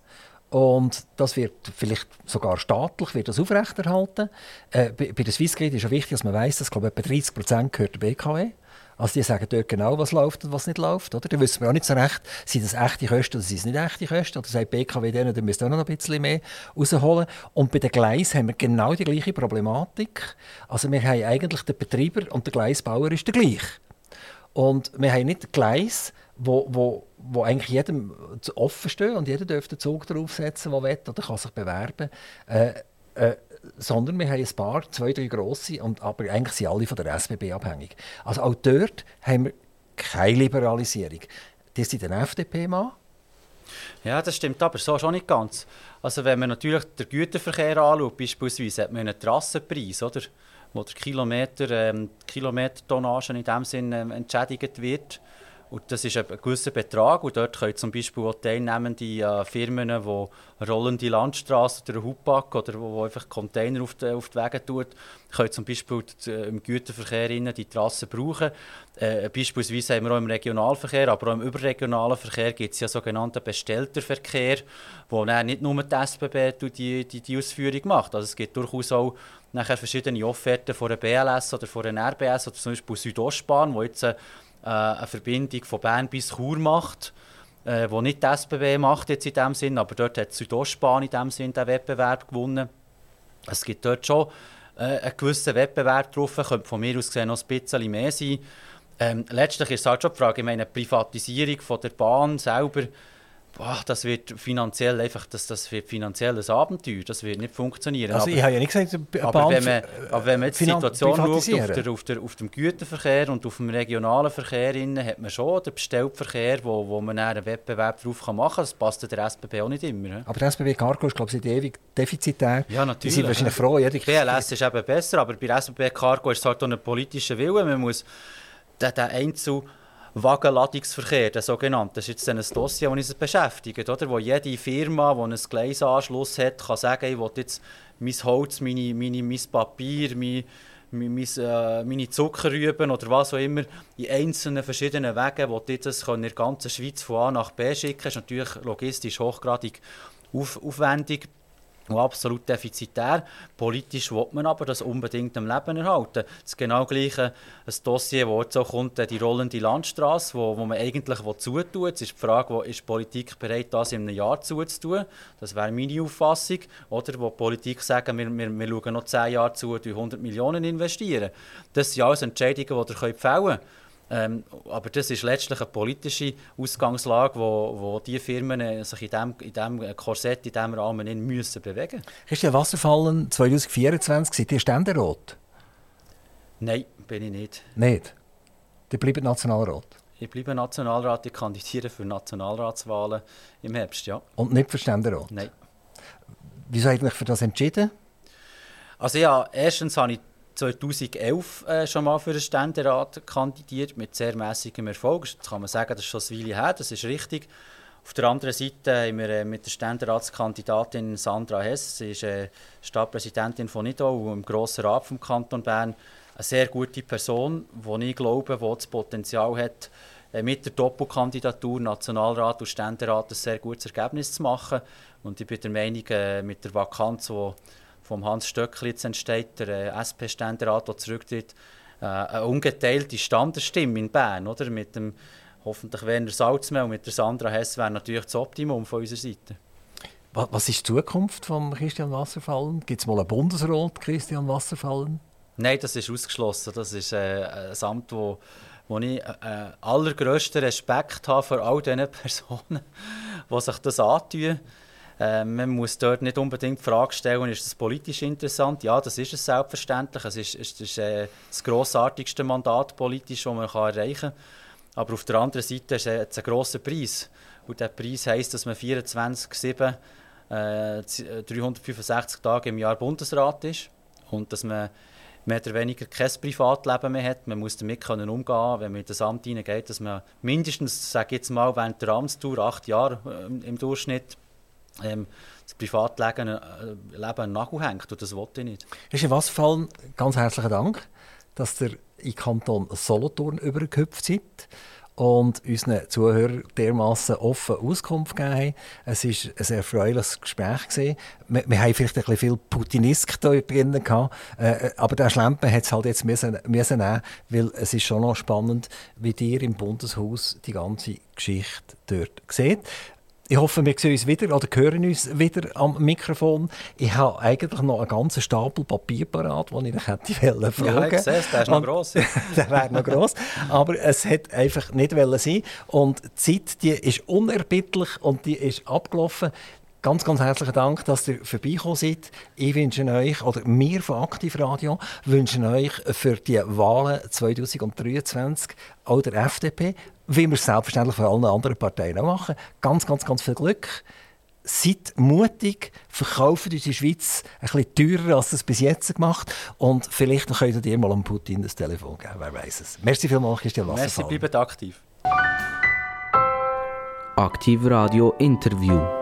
und das wird vielleicht sogar staatlich wird das aufrechterhalten. Äh, bei, bei der Swissgrid ist es wichtig, dass man weiß, dass glaube etwa 30 Prozent gehört der BKW. Also die sagen dort genau, was läuft und was nicht läuft. Oder? Da wissen wir auch nicht so recht, sind das echte Kosten oder sind es nicht echte Kosten. Oder sagt BKW denen, dann müsst ihr auch noch ein bisschen mehr rausholen. Und bei den Gleisen haben wir genau die gleiche Problematik. Also wir haben eigentlich den Betreiber und der Gleisbauer ist der gleiche. Und wir haben nicht Gleis, wo, wo, wo eigentlich jedem offen stehen und jeder dürfte den Zug draufsetzen, der will oder kann sich bewerben. Äh, äh, sondern wir haben ein paar, zwei, drei grosse, und, aber eigentlich sind alle von der SBB abhängig. Also auch dort haben wir keine Liberalisierung. Das sind den FDP mal. Ja, das stimmt aber so schon nicht ganz. Also wenn man natürlich den Güterverkehr anschaut, beispielsweise hat man einen Trassenpreis, oder? wo der Kilometer, ähm, Kilometertonnage in dem Sinne ähm, entschädigt wird. Und das ist ein gewisser Betrag. Und dort können zum Beispiel auch teilnehmende äh, Firmen, die rollende Landstraße oder Hupack oder wo, wo einfach Container auf die, auf die Wege tut, können zum Beispiel im Güterverkehr die Trasse brauchen. Äh, beispielsweise haben wir auch im Regionalverkehr, aber auch im überregionalen Verkehr gibt es ja sogenannten Bestellterverkehr, wo nicht nur die SBB die, die, die Ausführung macht. Also es gibt durchaus auch nachher verschiedene Offerten von der BLS oder von der RBS oder zum Beispiel Südostbahn, wo jetzt äh, eine Verbindung von Bern bis Chur macht, äh, wo nicht die SBB macht jetzt in dem Sinn, aber dort hat die Südostbahn in dem Sinn den Wettbewerb gewonnen. Es gibt dort schon äh, einen gewissen Wettbewerb drauf, könnte von mir aus gesehen noch ein bisschen mehr sein. Ähm, letztlich ist es halt schon die Frage, ich meine, Privatisierung von der Bahn selber, Ach, das wird finanziell einfach, das, das wird finanziell ein Abenteuer, das wird nicht funktionieren. Also aber, ich habe ja nicht gesagt, aber wenn, man, aber wenn man jetzt die Situation schaut, auf, der, auf, der, auf dem Güterverkehr und auf dem regionalen Verkehr, innen, hat man schon den Bestellverkehr, wo, wo man einen Wettbewerb drauf machen kann. Das passt der SBB auch nicht immer. Aber der SBB Cargo ist, glaube ich, ewig defizitär. Ja, natürlich. Die sind wahrscheinlich froh. Ja, die BLS ist eben besser, aber bei SBB Cargo ist es halt auch ein politischer Wille. Man muss den, den Einzel Wagenladungsverkehr, der sogenannte. Das ist jetzt ein Dossier, das uns beschäftigt, oder? wo jede Firma, die einen Gleisanschluss hat, kann sagen, ich will jetzt mein Holz, meine, meine, mein Papier, mein, mein, äh, meine Zuckerrüben oder was auch immer in einzelnen verschiedenen Wegen, wo die das in der ganzen Schweiz von A nach B schicken. Das ist natürlich logistisch hochgradig auf, aufwendig und absolut defizitär. Politisch will man aber das unbedingt am Leben erhalten. Das genau gleiche ein Dossier, wo jetzt auch kommt, die rollende Landstraße, wo, wo man eigentlich zutun Jetzt ist die Frage, wo ist die Politik bereit, das in einem Jahr zuzutun? Das wäre meine Auffassung. Oder wo die Politik sagt, wir, wir, wir schauen noch zehn Jahre zu, 100 Millionen investieren. Das sind alles Entscheidungen, die ihr fällen könnt. Ähm, aber das ist letztlich eine politische Ausgangslage, wo, wo die Firmen äh, sich in diesem in dem Korsett, in diesem Rahmen nicht müssen bewegen müssen. Christian Wasserfallen 2024, seid ihr Ständerat? Nein, bin ich nicht. Nicht? Ihr bleibt Nationalrat? Ich bleibe Nationalrat, ich kandidiere für Nationalratswahlen im Herbst, ja. Und nicht für Ständerat? Nein. Wieso ihr euch für das entschieden? Also ja, erstens habe ich 2011 äh, schon mal für den Ständerat kandidiert, mit sehr mäßigem Erfolg. Jetzt kann man sagen, das ist schon eine Weile her, das ist richtig. Auf der anderen Seite haben wir äh, mit der Ständeratskandidatin Sandra Hess, sie ist äh, Stadtpräsidentin von Nidau im Grossen Rat vom Kanton Bern, eine sehr gute Person, die ich glaube, die das Potenzial hat, äh, mit der Doppelkandidatur Nationalrat und Ständerat ein sehr gutes Ergebnis zu machen. Und ich bin der Meinung, äh, mit der Vakanz, die vom Hans Stöckli jetzt entsteht, der äh, SP-Ständerat, der zurücktritt, äh, eine ungeteilte Standesstimme in Bern, oder? Mit dem hoffentlich Werner Salzmehl und mit der Sandra Hess wäre natürlich das Optimum von unserer Seite. Was ist die Zukunft von Christian Wasserfallen? Gibt es mal einen Bundesrat, Christian Wasserfallen? Nein, das ist ausgeschlossen. Das ist äh, ein Amt, wo, wo ich äh, allergrößten Respekt habe vor all diesen Personen, <laughs> die sich das antun. Äh, man muss dort nicht unbedingt die Frage stellen, ist das politisch interessant? Ja, das ist es selbstverständlich. Es ist, ist, ist äh, das grossartigste Mandat politisch, das man kann erreichen kann. Aber auf der anderen Seite ist es ein grosser Preis. Und dieser Preis heisst, dass man 24-7 äh, 365 Tage im Jahr Bundesrat ist und dass man mehr oder weniger kein Privatleben mehr hat. Man muss damit können umgehen wenn man in das Amt hineingeht, dass man mindestens, sage jetzt mal, während der Amtstour, acht Jahre äh, im Durchschnitt, ähm, das Privatleben äh, Leben Nagel hängt. Und das wollte ich nicht. Ist in Wasserfallen ganz herzlichen Dank, dass ihr in Kanton Solothurn übergehüpft seid und unseren Zuhörern dermassen offen Auskunft gegeben haben. Es war ein sehr erfreuliches Gespräch. Wir, wir haben vielleicht ein bisschen viel Putinistik hier drin gehabt, äh, aber der Schlempen hat es halt jetzt müssen, müssen nehmen, weil es ist schon noch spannend, wie ihr im Bundeshaus die ganze Geschichte dort seht. Ich hoffe, wir sehen uns wieder oder hören uns wieder am Mikrofon. Ich habe eigentlich noch einen ganzen Stapel Papier parat, den ich hätte <laughs> fragen Ja, ich sehe es, der ist noch gross. <laughs> der wäre noch gross. Aber es hat einfach nicht sein Und die Zeit, die ist unerbittlich und die ist abgelaufen. Ganz, ganz herzlichen Dank, dass ihr vorbeigekommen seid. Ich wünsche euch, oder wir von Aktiv Radio, wünschen euch für die Wahlen 2023 auch der FDP wie wir es selbstverständlich für alle anderen Parteien auch machen. Ganz, ganz, ganz viel Glück. Seid mutig, verkauft unsere Schweiz ein bisschen teurer, als es bis jetzt gemacht Und vielleicht könnt ihr mal an Putin das Telefon geben, wer weiß es. Merci vielmals, Christian Wasserfall. Merci, bleibt aktiv. Aktiv Radio Interview.